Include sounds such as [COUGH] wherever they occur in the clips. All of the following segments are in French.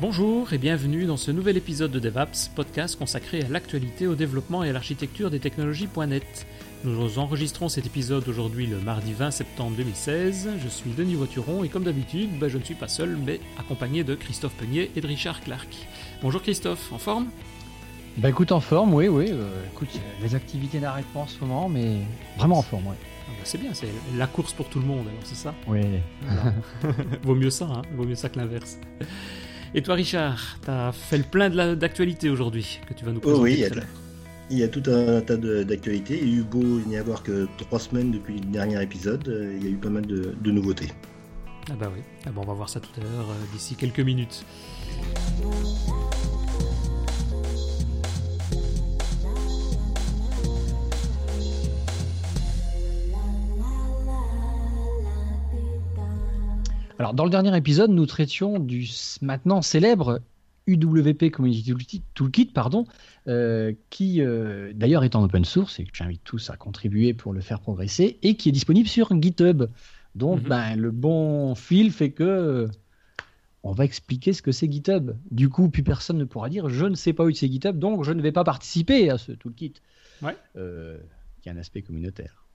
Bonjour et bienvenue dans ce nouvel épisode de DevApps, podcast consacré à l'actualité, au développement et à l'architecture des technologies.net. Nous enregistrons cet épisode aujourd'hui le mardi 20 septembre 2016. Je suis Denis Voituron et comme d'habitude, bah, je ne suis pas seul mais accompagné de Christophe Peignet et de Richard Clark. Bonjour Christophe, en forme? Bah écoute, en forme, oui, oui. Euh, écoute, les activités n'arrêtent pas en ce moment, mais vraiment en forme, oui. Ah bah, c'est bien, c'est la course pour tout le monde, alors c'est ça? Oui. [LAUGHS] Vaut mieux ça, hein Vaut mieux ça que l'inverse. Et toi, Richard, tu as fait le plein d'actualités aujourd'hui que tu vas nous présenter. Oh oui, il y, a, tout un tas d'actualités. Il y a eu beau n'y avoir que trois semaines depuis le dernier épisode. Euh, il y a eu pas mal de, nouveautés. Ah bah oui, ah bah on va voir ça tout à l'heure, euh, d'ici quelques minutes. Alors, dans le dernier épisode, nous traitions du maintenant célèbre UWP Community Toolkit, pardon, euh, qui euh, d'ailleurs est en open source et que j'invite tous à contribuer pour le faire progresser et qui est disponible sur GitHub. Donc, mhm. ben, le bon fil fait que on va expliquer ce que c'est GitHub. Du coup, plus personne ne pourra dire je ne sais pas où c'est GitHub, donc je ne vais pas participer à ce toolkit. Ouais. Euh, qui a un aspect communautaire.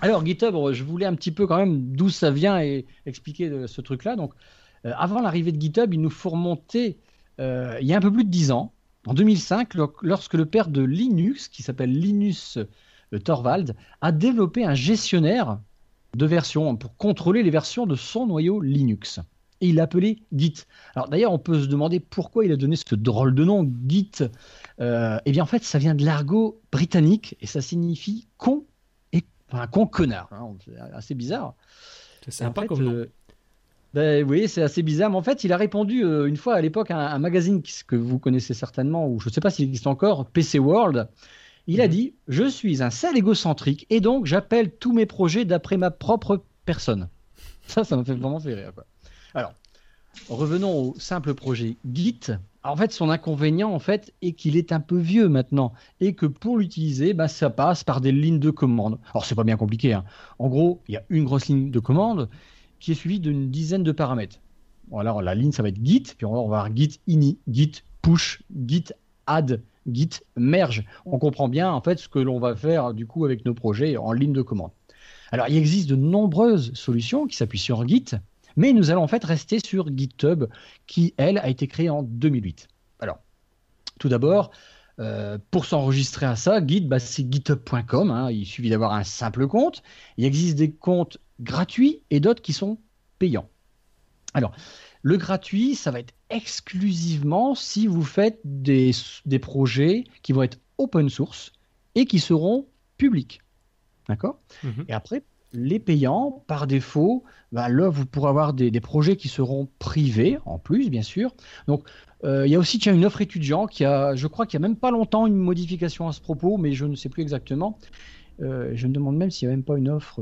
Alors GitHub, je voulais un petit peu quand même d'où ça vient et expliquer ce truc-là. Donc, euh, avant l'arrivée de GitHub, il nous faut remonter euh, il y a un peu plus de 10 ans, en 2005, lorsque le père de Linux, qui s'appelle Linus euh, Torvald, a développé un gestionnaire de versions pour contrôler les versions de son noyau Linux. Et il l'a appelé Git. Alors d'ailleurs, on peut se demander pourquoi il a donné ce drôle de nom, Git. eh bien en fait, ça vient de l'argot britannique et ça signifie con Enfin, un con connard. Hein, assez bizarre. C'est sympa comme nom. Euh, ben, oui, c'est assez bizarre. Mais en fait, il a répondu euh, une fois à l'époque à un, magazine que vous connaissez certainement, ou je ne sais pas s'il existe encore, PC World. Il a mhm. dit Je suis un sale égocentrique et donc j'appelle tous mes projets d'après ma propre personne. [LAUGHS] Ça, ça m'a fait vraiment fait rire. Quoi. Alors, revenons au simple projet Git. En fait, son inconvénient, en fait, est qu'il est un peu vieux maintenant et que pour l'utiliser, bah, ça passe par des lignes de commande. Alors, c'est pas bien compliqué. Hein. En gros, il y a une grosse ligne de commande qui est suivie d'une dizaine de paramètres. alors, la ligne, ça va être git, puis on va avoir git ini, git push, git add, git merge. On comprend bien, en fait, ce que l'on va faire, du coup, avec nos projets en ligne de commande. Alors, il existe de nombreuses solutions qui s'appuient sur Git, mais nous allons en fait rester sur GitHub, qui, elle, a été créée en 2008. Alors, tout d'abord, euh, pour s'enregistrer à ça, Git, bah, c'est github.com. Hein. il suffit d'avoir un simple compte. Il existe des comptes gratuits et d'autres qui sont payants. Alors, le gratuit, ça va être exclusivement si vous faites des, projets qui vont être open source et qui seront publics. D'accord? Mhm. Et après, les payants, par défaut, bah, là, vous pourrez avoir des, projets qui seront privés, en plus, bien sûr. Donc, euh, il y a aussi tiens, une offre étudiant qui a, je crois qu'il n'y a même pas longtemps une modification à ce propos, mais je ne sais plus exactement. Euh, je me demande même s'il n'y a même pas une offre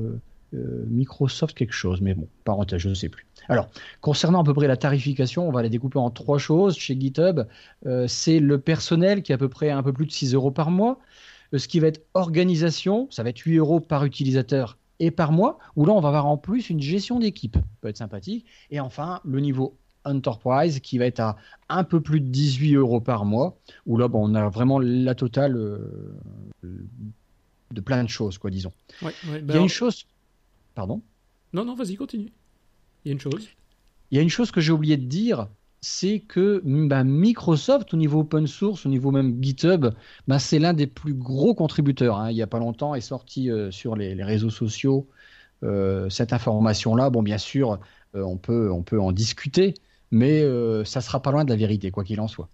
euh, Microsoft quelque chose, mais bon, parenthèse, je ne sais plus. Alors, concernant à peu près la tarification, on va la découper en trois choses chez GitHub. c'est le personnel qui est à peu près un peu plus de 6 euros par mois. ce qui va être organisation, ça va être 8 euros par utilisateur et par mois, où là, on va avoir en plus une gestion d'équipe. peut être sympathique. Et enfin, le niveau Enterprise qui va être à un peu plus de 18 euros par mois, où là, bon, on a vraiment la totale euh, de plein de choses, quoi, disons. Il y a ben une chose. Pardon? Non, non, vas-y, continue. Il y a une chose. Il y a une chose que j'ai oublié de dire, c'est que bah, Microsoft, au niveau open source, au niveau même GitHub, bah, c'est l'un des plus gros contributeurs. Hein. Il n'y a pas longtemps est sorti euh, sur les, réseaux sociaux euh, cette information-là. Bon, bien sûr, euh, on, peut, on peut en discuter, mais ça sera pas loin de la vérité, quoi qu'il en soit.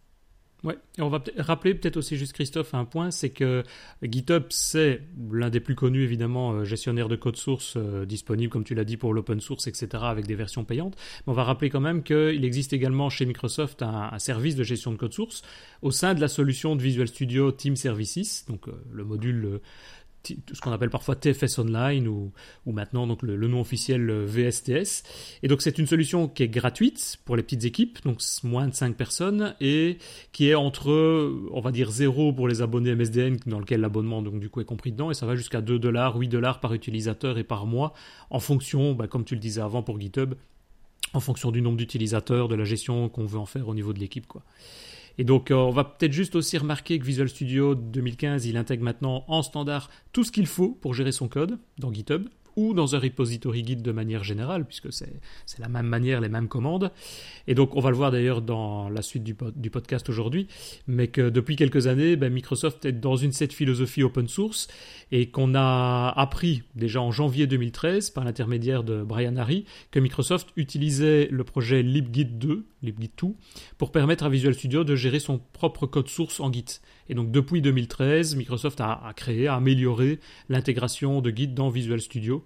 Ouais, et on va rappeler peut-être aussi juste Christophe un point, c'est que GitHub c'est l'un des plus connus évidemment euh, gestionnaire de code source euh, disponible comme tu l'as dit pour l'open source etc avec des versions payantes. Mais on va rappeler quand même qu'il existe également chez Microsoft un, service de gestion de code source au sein de la solution de Visual Studio Team Services, donc euh, le module ce qu'on appelle parfois TFS Online ou, maintenant donc le, nom officiel euh, VSTS. Et donc c'est une solution qui est gratuite pour les petites équipes, donc moins de 5 personnes, et qui est entre, on va dire, 0 pour les abonnés MSDN, dans lequel l'abonnement donc du coup est compris dedans, et ça va jusqu'à 2 dollars, 8 dollars par utilisateur et par mois, en fonction, bah, comme tu le disais avant pour GitHub, en fonction du nombre d'utilisateurs, de la gestion qu'on veut en faire au niveau de l'équipe. quoi. Et donc, euh, on va peut-être juste aussi remarquer que Visual Studio 2015, il intègre maintenant en standard tout ce qu'il faut pour gérer son code dans GitHub ou dans un repository Git de manière générale, puisque c'est la même manière, les mêmes commandes. Et donc, on va le voir d'ailleurs dans la suite du, podcast aujourd'hui, mais que depuis quelques années, ben, Microsoft est dans une cette philosophie open source et qu'on a appris déjà en janvier 2013 par l'intermédiaire de Brian Harry que Microsoft utilisait le projet LibGit 2, LibGit 2, pour permettre à Visual Studio de gérer son propre code source en Git. Et donc depuis 2013, Microsoft a, créé, a amélioré l'intégration de Git dans Visual Studio.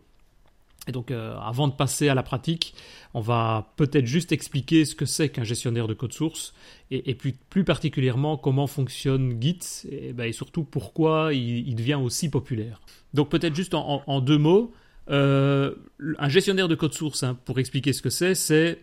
Et donc, euh, avant de passer à la pratique, on va peut-être juste expliquer ce que c'est qu'un gestionnaire de code source et, plus, plus, particulièrement comment fonctionne Git et, ben, surtout pourquoi il, devient aussi populaire. Donc, peut-être juste en, deux mots, euh, un gestionnaire de code source, hein, pour expliquer ce que c'est, c'est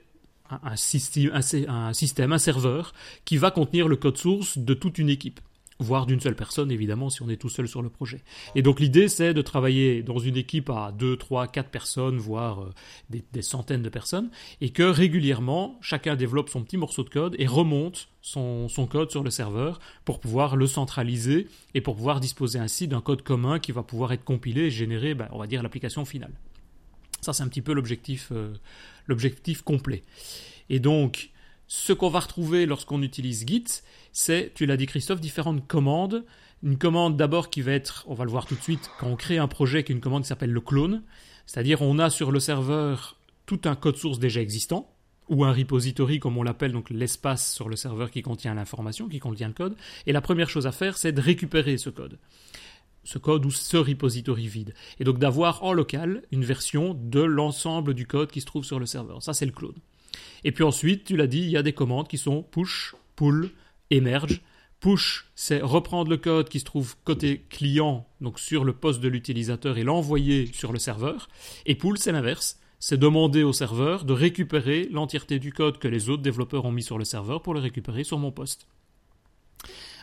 un système, un serveur qui va contenir le code source de toute une équipe voire d'une seule personne, évidemment, si on est tout seul sur le projet. Et donc l'idée, c'est de travailler dans une équipe à 2, 3, 4 personnes, voire euh, des, centaines de personnes, et que régulièrement, chacun développe son petit morceau de code et remonte son, code sur le serveur pour pouvoir le centraliser et pour pouvoir disposer ainsi d'un code commun qui va pouvoir être compilé et générer, ben, on va dire, l'application finale. Ça, c'est un petit peu l'objectif, euh, l'objectif complet. Et donc, ce qu'on va retrouver lorsqu'on utilise Git, c'est, tu l'as dit Christophe, différentes commandes. Une commande d'abord qui va être, on va le voir tout de suite, quand on crée un projet, qui est une commande qui s'appelle le clone. C'est-à-dire on a sur le serveur tout un code source déjà existant, ou un repository comme on l'appelle, donc l'espace sur le serveur qui contient l'information, qui contient le code. Et la première chose à faire, c'est de récupérer ce code. Ce code ou ce repository vide. Et donc d'avoir en local une version de l'ensemble du code qui se trouve sur le serveur. Ça, c'est le clone. Et puis ensuite, tu l'as dit, il y a des commandes qui sont push, pull, emerge. Push, c'est reprendre le code qui se trouve côté client, donc sur le poste de l'utilisateur, et l'envoyer sur le serveur. Et pull, c'est l'inverse. C'est demander au serveur de récupérer l'entièreté du code que les autres développeurs ont mis sur le serveur pour le récupérer sur mon poste.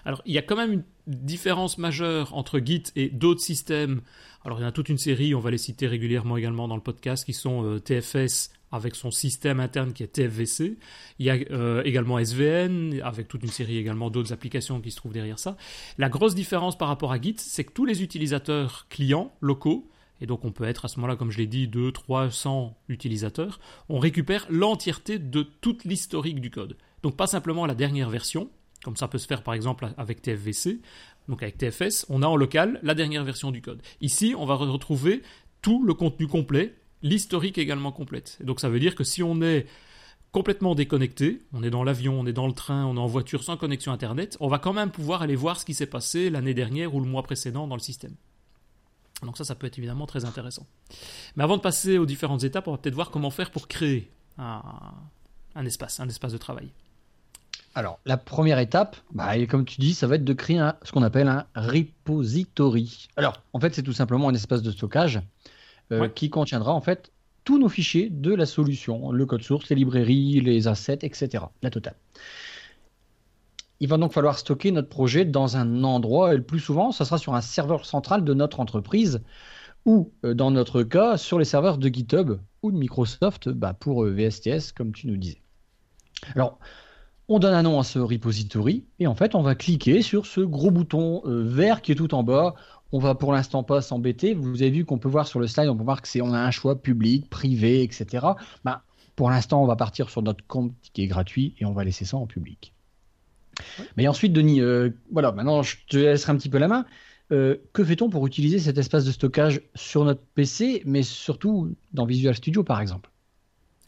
Alors, il y a quand même une différence majeure entre Git et d'autres systèmes. Alors, il y en a toute une série, on va les citer régulièrement également dans le podcast, qui sont euh, TFS, avec son système interne qui est TFVC. Il y a euh, également SVN, avec toute une série également d'autres applications qui se trouvent derrière ça. La grosse différence par rapport à Git, c'est que tous les utilisateurs clients locaux, et donc on peut être à ce moment-là, comme je l'ai dit, 2, 300 utilisateurs, on récupère l'entièreté de toute l'historique du code. Donc pas simplement la dernière version, comme ça peut se faire par exemple avec TFVC, donc avec TFS, on a en local la dernière version du code. Ici, on va retrouver tout le contenu complet l'historique également complète. donc ça veut dire que si on est complètement déconnecté, on est dans l'avion, on est dans le train, on est en voiture sans connexion Internet, on va quand même pouvoir aller voir ce qui s'est passé l'année dernière ou le mois précédent dans le système. Donc ça, ça peut être évidemment très intéressant. Mais avant de passer aux différentes étapes, on va peut-être voir comment faire pour créer un, espace, un espace de travail. Alors, la première étape, bah, comme tu dis, ça va être de créer ce qu'on appelle un repository. Alors, en fait, c'est tout simplement un espace de stockage euh, qui contiendra en fait tous nos fichiers de la solution, le code source, les librairies, les assets, etc. La totale. Il va donc falloir stocker notre projet dans un endroit, et le plus souvent, ça sera sur un serveur central de notre entreprise, ou euh, dans notre cas, sur les serveurs de GitHub ou de Microsoft bah, pour euh, VSTS, comme tu nous disais. Alors, on donne un nom à ce repository, et en fait, on va cliquer sur ce gros bouton vert qui est tout en bas. On va pour l'instant pas s'embêter. Vous avez vu qu'on peut voir sur le slide, on peut voir que c'est on a un choix public, privé, etc. Bah, pour l'instant, on va partir sur notre compte qui est gratuit et on va laisser ça en public. Mais ensuite, Denis, euh, voilà, maintenant je te laisserai un petit peu la main. Euh, que fait-on pour utiliser cet espace de stockage sur notre PC, mais surtout dans Visual Studio par exemple?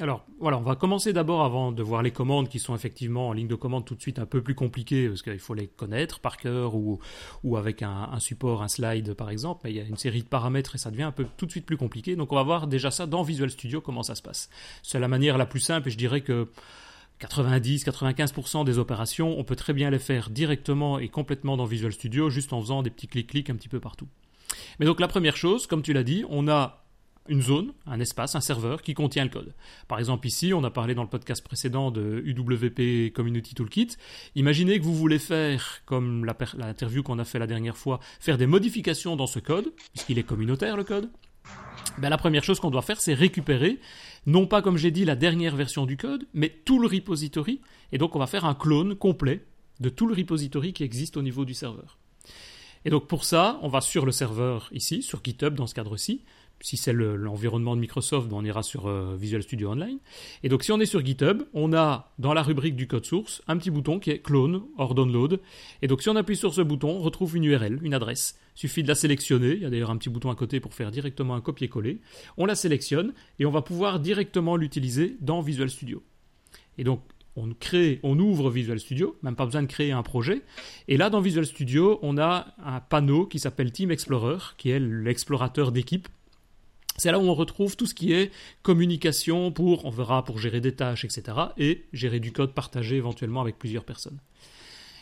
Alors voilà, on va commencer d'abord avant de voir les commandes qui sont effectivement en ligne de commande tout de suite un peu plus compliquées parce qu'il faut les connaître par cœur ou, avec un, support, un slide par exemple. Mais il y a une série de paramètres et ça devient un peu tout de suite plus compliqué. Donc on va voir déjà ça dans Visual Studio comment ça se passe. C'est la manière la plus simple et je dirais que 90-95% des opérations, on peut très bien les faire directement et complètement dans Visual Studio juste en faisant des petits clics-clics un petit peu partout. Mais donc la première chose, comme tu l'as dit, on a une zone, un espace, un serveur qui contient le code. Par exemple ici, on a parlé dans le podcast précédent de UWP Community Toolkit. Imaginez que vous voulez faire, comme l'interview qu'on a fait la dernière fois, faire des modifications dans ce code, puisqu'il est communautaire le code. ben, la première chose qu'on doit faire, c'est récupérer, non pas comme j'ai dit la dernière version du code, mais tout le repository. Et donc on va faire un clone complet de tout le repository qui existe au niveau du serveur. Et donc pour ça, on va sur le serveur ici, sur GitHub dans ce cadre-ci. Si c'est l'environnement de Microsoft, ben, on ira sur euh, Visual Studio Online. Et donc si on est sur GitHub, on a dans la rubrique du code source un petit bouton qui est clone or download. Et donc si on appuie sur ce bouton, on retrouve une URL, une adresse. Il suffit de la sélectionner. Il y a d'ailleurs un petit bouton à côté pour faire directement un copier-coller. On la sélectionne et on va pouvoir directement l'utiliser dans Visual Studio. Et donc on crée, on ouvre Visual Studio, même pas besoin de créer un projet. Et là, dans Visual Studio, on a un panneau qui s'appelle Team Explorer, qui est l'explorateur d'équipe. C'est là où on retrouve tout ce qui est communication pour, on verra, pour gérer des tâches, etc. et gérer du code partagé éventuellement avec plusieurs personnes.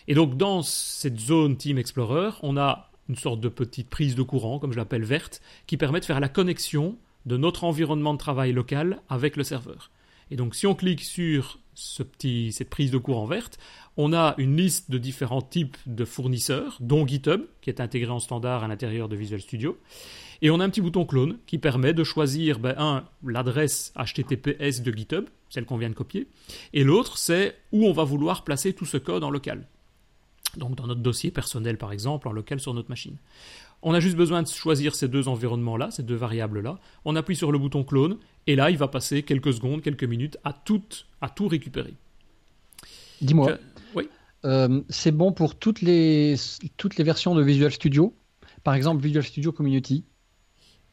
Et donc, dans cette zone Team Explorer, on a une sorte de petite prise de courant, comme je l'appelle verte, qui permet de faire la connexion de notre environnement de travail local avec le serveur. Et donc, si on clique sur ce petit, cette prise de courant verte, on a une liste de différents types de fournisseurs, dont GitHub, qui est intégré en standard à l'intérieur de Visual Studio. Et on a un petit bouton clone qui permet de choisir, ben, un, l'adresse HTTPS de GitHub, celle qu'on vient de copier, et l'autre, c'est où on va vouloir placer tout ce code en local. Donc dans notre dossier personnel, par exemple, en local sur notre machine. On a juste besoin de choisir ces deux environnements-là, ces deux variables-là. On appuie sur le bouton clone et là, il va passer quelques secondes, quelques minutes à tout, à tout récupérer. Dis-moi. Oui. Euh, c'est bon pour toutes les, toutes les versions de Visual Studio? Par exemple, Visual Studio Community.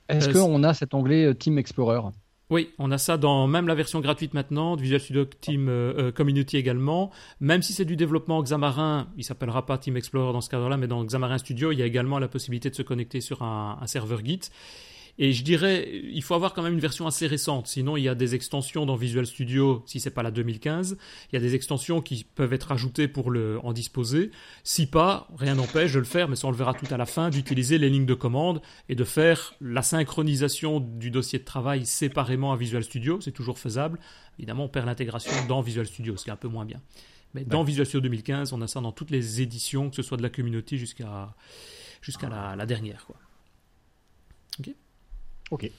Est-ce euh, qu'on a cet onglet euh, Team Explorer? Oui, on a ça dans même la version gratuite maintenant, Visual Studio Team Community également. Même si c'est du développement Xamarin, il s'appellera pas Team Explorer dans ce cadre-là, mais dans Xamarin Studio, il y a également la possibilité de se connecter sur un serveur Git. Et je dirais, il faut avoir quand même une version assez récente. Sinon, il y a des extensions dans Visual Studio, si c'est pas la 2015. Il y a des extensions qui peuvent être ajoutées pour le, en disposer. Si pas, rien n'empêche de le faire, mais ça on le verra tout à la fin, d'utiliser les lignes de commande et de faire la synchronisation du dossier de travail séparément à Visual Studio. C'est toujours faisable. Évidemment, on perd l'intégration dans Visual Studio, ce qui est un peu moins bien. Mais dans Visual Studio 2015, on a ça dans toutes les éditions, que ce soit de la communauté jusqu'à jusqu'à la, la dernière. Quoi. Ok Ok.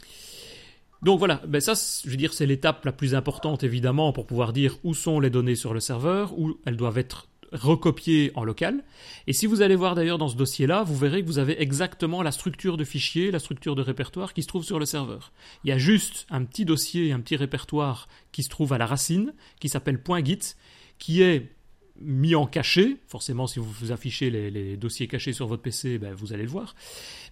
Donc voilà, ben ça, je veux dire, c'est l'étape la plus importante évidemment pour pouvoir dire où sont les données sur le serveur, où elles doivent être recopiées en local. Et si vous allez voir d'ailleurs dans ce dossier-là, vous verrez que vous avez exactement la structure de fichier, la structure de répertoire qui se trouve sur le serveur. Il y a juste un petit dossier, un petit répertoire qui se trouve à la racine, qui s'appelle .git, qui est mis en cachet, forcément si vous, affichez les, dossiers cachés sur votre PC, ben, vous allez le voir,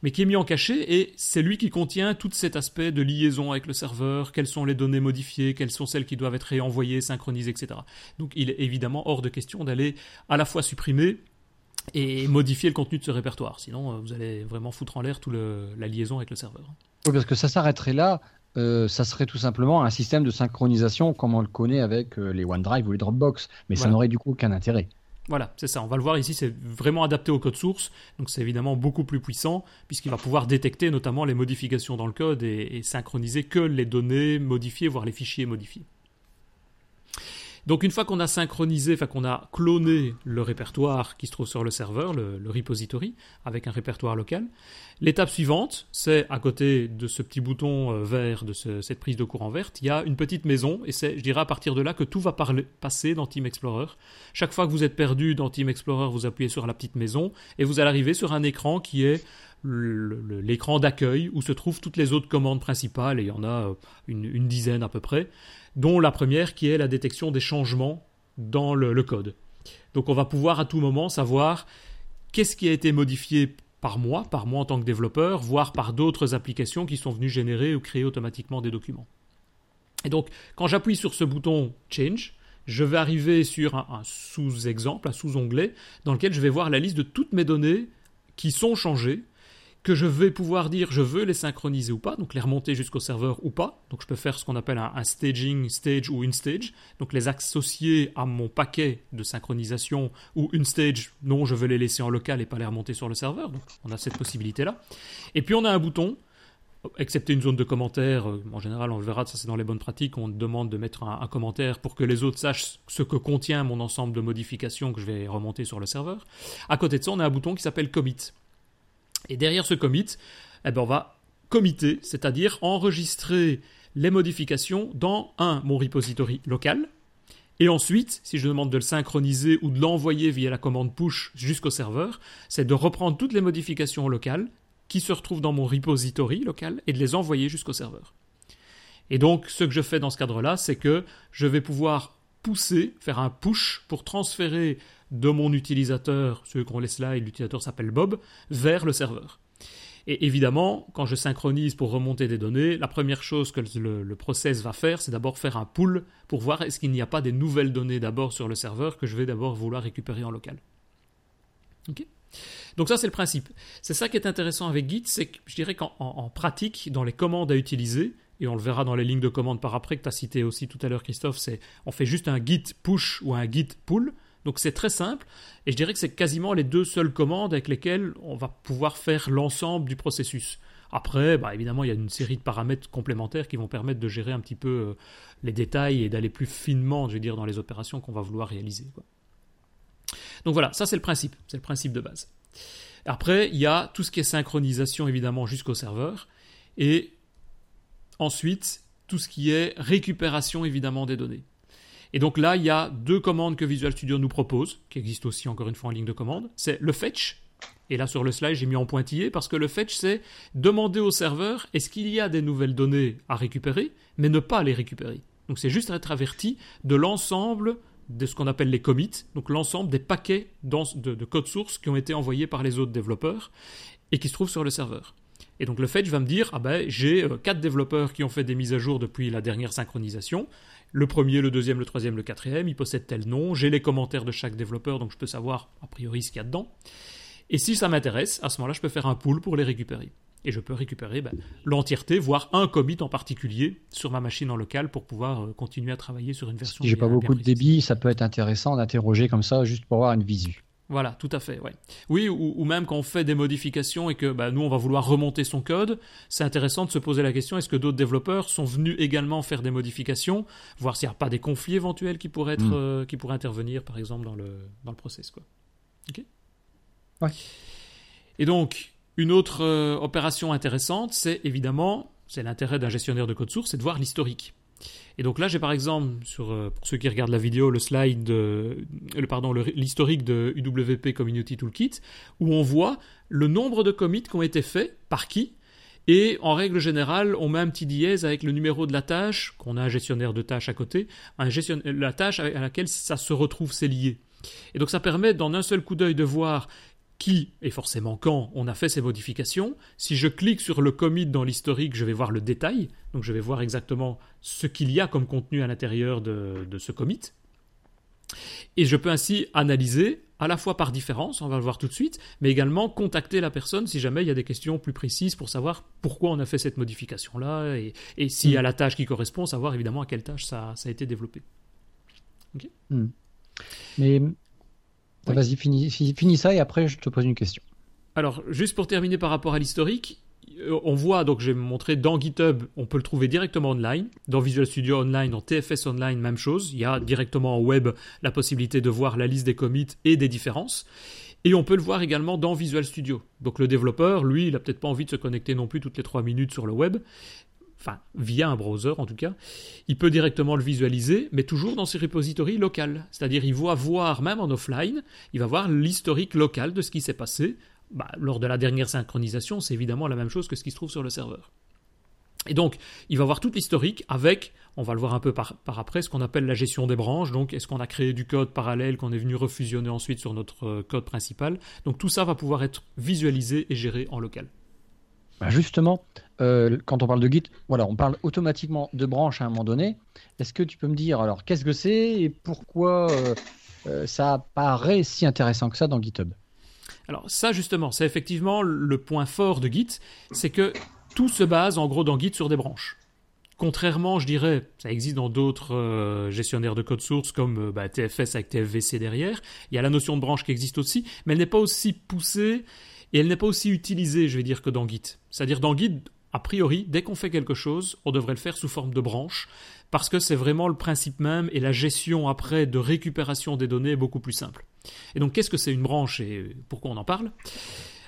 mais qui est mis en cachet et c'est lui qui contient tout cet aspect de liaison avec le serveur, quelles sont les données modifiées, quelles sont celles qui doivent être réenvoyées, synchronisées, etc. Donc il est évidemment hors de question d'aller à la fois supprimer et modifier le contenu de ce répertoire, sinon euh, vous allez vraiment foutre en l'air toute la liaison avec le serveur. Oui, parce que ça s'arrêterait là. Euh, ça serait tout simplement un système de synchronisation comme on le connaît avec euh, les OneDrive ou les Dropbox, mais ça n'aurait du coup aucun intérêt. Voilà, c'est ça. On va le voir ici, c'est vraiment adapté au code source, donc c'est évidemment beaucoup plus puissant puisqu'il va pouvoir détecter notamment les modifications dans le code et synchroniser que les données modifiées, voire les fichiers modifiés. Donc une fois qu'on a synchronisé, enfin qu'on a cloné le répertoire qui se trouve sur le serveur, le, repository, avec un répertoire local, l'étape suivante, c'est à côté de ce petit bouton euh, vert, de cette prise de courant verte, il y a une petite maison, et c'est, je dirais, à partir de là que tout va passer dans Team Explorer. Chaque fois que vous êtes perdu dans Team Explorer, vous appuyez sur la petite maison, et vous allez arriver sur un écran qui est l'écran d'accueil où se trouvent toutes les autres commandes principales, et il y en a euh, une dizaine à peu près dont la première qui est la détection des changements dans le, code. Donc on va pouvoir à tout moment savoir qu'est-ce qui a été modifié par moi, par moi en tant que développeur, voire par d'autres applications qui sont venues générer ou créer automatiquement des documents. Et donc quand j'appuie sur ce bouton Change, je vais arriver sur un sous-exemple, un sous-onglet, dans lequel je vais voir la liste de toutes mes données qui sont changées que je vais pouvoir dire je veux les synchroniser ou pas, donc les remonter jusqu'au serveur ou pas. Donc je peux faire ce qu'on appelle un, staging, stage ou une stage, donc les associer à mon paquet de synchronisation ou une stage, non, je veux les laisser en local et pas les remonter sur le serveur. Donc on a cette possibilité-là. Et puis on a un bouton, excepté une zone de commentaires, euh, en général on le verra, ça c'est dans les bonnes pratiques, on demande de mettre un, un, commentaire pour que les autres sachent ce que contient mon ensemble de modifications que je vais remonter sur le serveur. À côté de ça, on a un bouton qui s'appelle commit. Et derrière ce commit, eh ben on va commiter, c'est-à-dire enregistrer les modifications dans un mon repository local. Et ensuite, si je demande de le synchroniser ou de l'envoyer via la commande push jusqu'au serveur, c'est de reprendre toutes les modifications locales qui se retrouvent dans mon repository local et de les envoyer jusqu'au serveur. Et donc, ce que je fais dans ce cadre-là, c'est que je vais pouvoir pousser, faire un push pour transférer de mon utilisateur, celui qu'on laisse là, et l'utilisateur s'appelle Bob, vers le serveur. Et évidemment, quand je synchronise pour remonter des données, la première chose que le, process va faire, c'est d'abord faire un pull pour voir est-ce qu'il n'y a pas des nouvelles données d'abord sur le serveur que je vais d'abord vouloir récupérer en local. Donc ça, c'est le principe. C'est ça qui est intéressant avec Git, c'est que je dirais qu'en pratique, dans les commandes à utiliser, et on le verra dans les lignes de commande par après que tu as cité aussi tout à l'heure Christophe, c'est on fait juste un git push ou un git pull. Donc c'est très simple et je dirais que c'est quasiment les deux seules commandes avec lesquelles on va pouvoir faire l'ensemble du processus. Après, bah, évidemment, il y a une série de paramètres complémentaires qui vont permettre de gérer un petit peu euh, les détails et d'aller plus finement, dans les opérations qu'on va vouloir réaliser. Donc voilà, ça c'est le principe, c'est le principe de base. Après, il y a tout ce qui est synchronisation évidemment jusqu'au serveur et ensuite tout ce qui est récupération évidemment des données. Et donc là, il y a deux commandes que Visual Studio nous propose, qui existent aussi encore une fois en ligne de commande. C'est le fetch, et là sur le slide j'ai mis en pointillé, parce que le fetch c'est demander au serveur est-ce qu'il y a des nouvelles données à récupérer, mais ne pas les récupérer. Donc c'est juste être averti de l'ensemble de ce qu'on appelle les commits, donc l'ensemble des paquets de, de code source qui ont été envoyés par les autres développeurs et qui se trouvent sur le serveur. Et donc le fetch va me dire, ah ben j'ai euh, quatre développeurs qui ont fait des mises à jour depuis la dernière synchronisation. Le premier, le deuxième, le troisième, le quatrième, ils possèdent tel nom. J'ai les commentaires de chaque développeur, donc je peux savoir a priori ce qu'il y a dedans. Et si ça m'intéresse, à ce moment-là, je peux faire un pool pour les récupérer. Et je peux récupérer ben, l'entièreté, voire un commit en particulier sur ma machine en local pour pouvoir euh, continuer à travailler sur une version. Si j'ai pas beaucoup de débit, ça peut être intéressant d'interroger comme ça, juste pour avoir une visu. Voilà, tout à fait, ouais. Oui, ou, même quand on fait des modifications et que bah, nous, on va vouloir remonter son code, c'est intéressant de se poser la question, est-ce que d'autres développeurs sont venus également faire des modifications, voir s'il n'y a pas des conflits éventuels qui pourraient, être, mm. euh, qui pourraient intervenir, par exemple, dans le, dans le process. Quoi. Ok? Ouais. Et donc, une autre euh, opération intéressante, c'est évidemment, c'est l'intérêt d'un gestionnaire de code source, c'est de voir l'historique. Et donc là, j'ai par exemple, sur, euh, pour ceux qui regardent la vidéo, le slide, le, pardon, l'historique de UWP Community Toolkit, où on voit le nombre de commits qui ont été faits, par qui, et en règle générale, on met un petit dièse avec le numéro de la tâche, qu'on a un gestionnaire de tâches à côté, la tâche à laquelle ça se retrouve, c'est lié. Et donc ça permet, dans un seul coup d'œil, de voir qui et forcément quand on a fait ces modifications. Si je clique sur le commit dans l'historique, je vais voir le détail, donc je vais voir exactement ce qu'il y a comme contenu à l'intérieur de, ce commit. Et je peux ainsi analyser à la fois par différence, on va le voir tout de suite, mais également contacter la personne si jamais il y a des questions plus précises pour savoir pourquoi on a fait cette modification-là et, s'il y a mm. la tâche qui correspond, savoir évidemment à quelle tâche ça, a été développé. Mm. Mais Vas-y, finis, ça et après je te pose une question. Alors, juste pour terminer par rapport à l'historique, euh, on voit, donc j'ai montré dans GitHub, on peut le trouver directement online. Dans Visual Studio Online, dans TFS Online, même chose. Il y a directement en web la possibilité de voir la liste des commits et des différences. Et on peut le voir également dans Visual Studio. Donc le développeur, lui, il n'a peut-être pas envie de se connecter non plus toutes les 3 minutes sur le web enfin via un browser en tout cas, il peut directement le visualiser, mais toujours dans ses repositories locales. C'est-à-dire il va voir, même en offline, il va voir l'historique local de ce qui s'est passé. Bah, lors de la dernière synchronisation, c'est évidemment la même chose que ce qui se trouve sur le serveur. Et donc, il va voir toute l'historique avec, on va le voir un peu par, après, ce qu'on appelle la gestion des branches. Donc, est-ce qu'on a créé du code parallèle qu'on est venu refusionner ensuite sur notre euh, code principal? Donc, tout ça va pouvoir être visualisé et géré en local. Bah, justement, euh, quand on parle de Git, on parle automatiquement de branches à un moment donné. Est-ce que tu peux me dire alors qu'est-ce que c'est et pourquoi euh, euh, ça paraît si intéressant que ça dans GitHub? Alors ça justement, c'est effectivement le point fort de Git, c'est que tout se base en gros dans Git sur des branches. Contrairement, je dirais, ça existe dans d'autres gestionnaires de code source comme bah, TFS avec TFVC derrière. Il y a la notion de branche qui existe aussi, mais elle n'est pas aussi poussée et elle n'est pas aussi utilisée, je vais dire, que dans Git. C'est-à-dire dans Git, a priori, dès qu'on fait quelque chose, on devrait le faire sous forme de branche, parce que c'est vraiment le principe même et la gestion après de récupération des données est beaucoup plus simple. Et donc qu'est-ce que c'est une branche et pourquoi on en parle?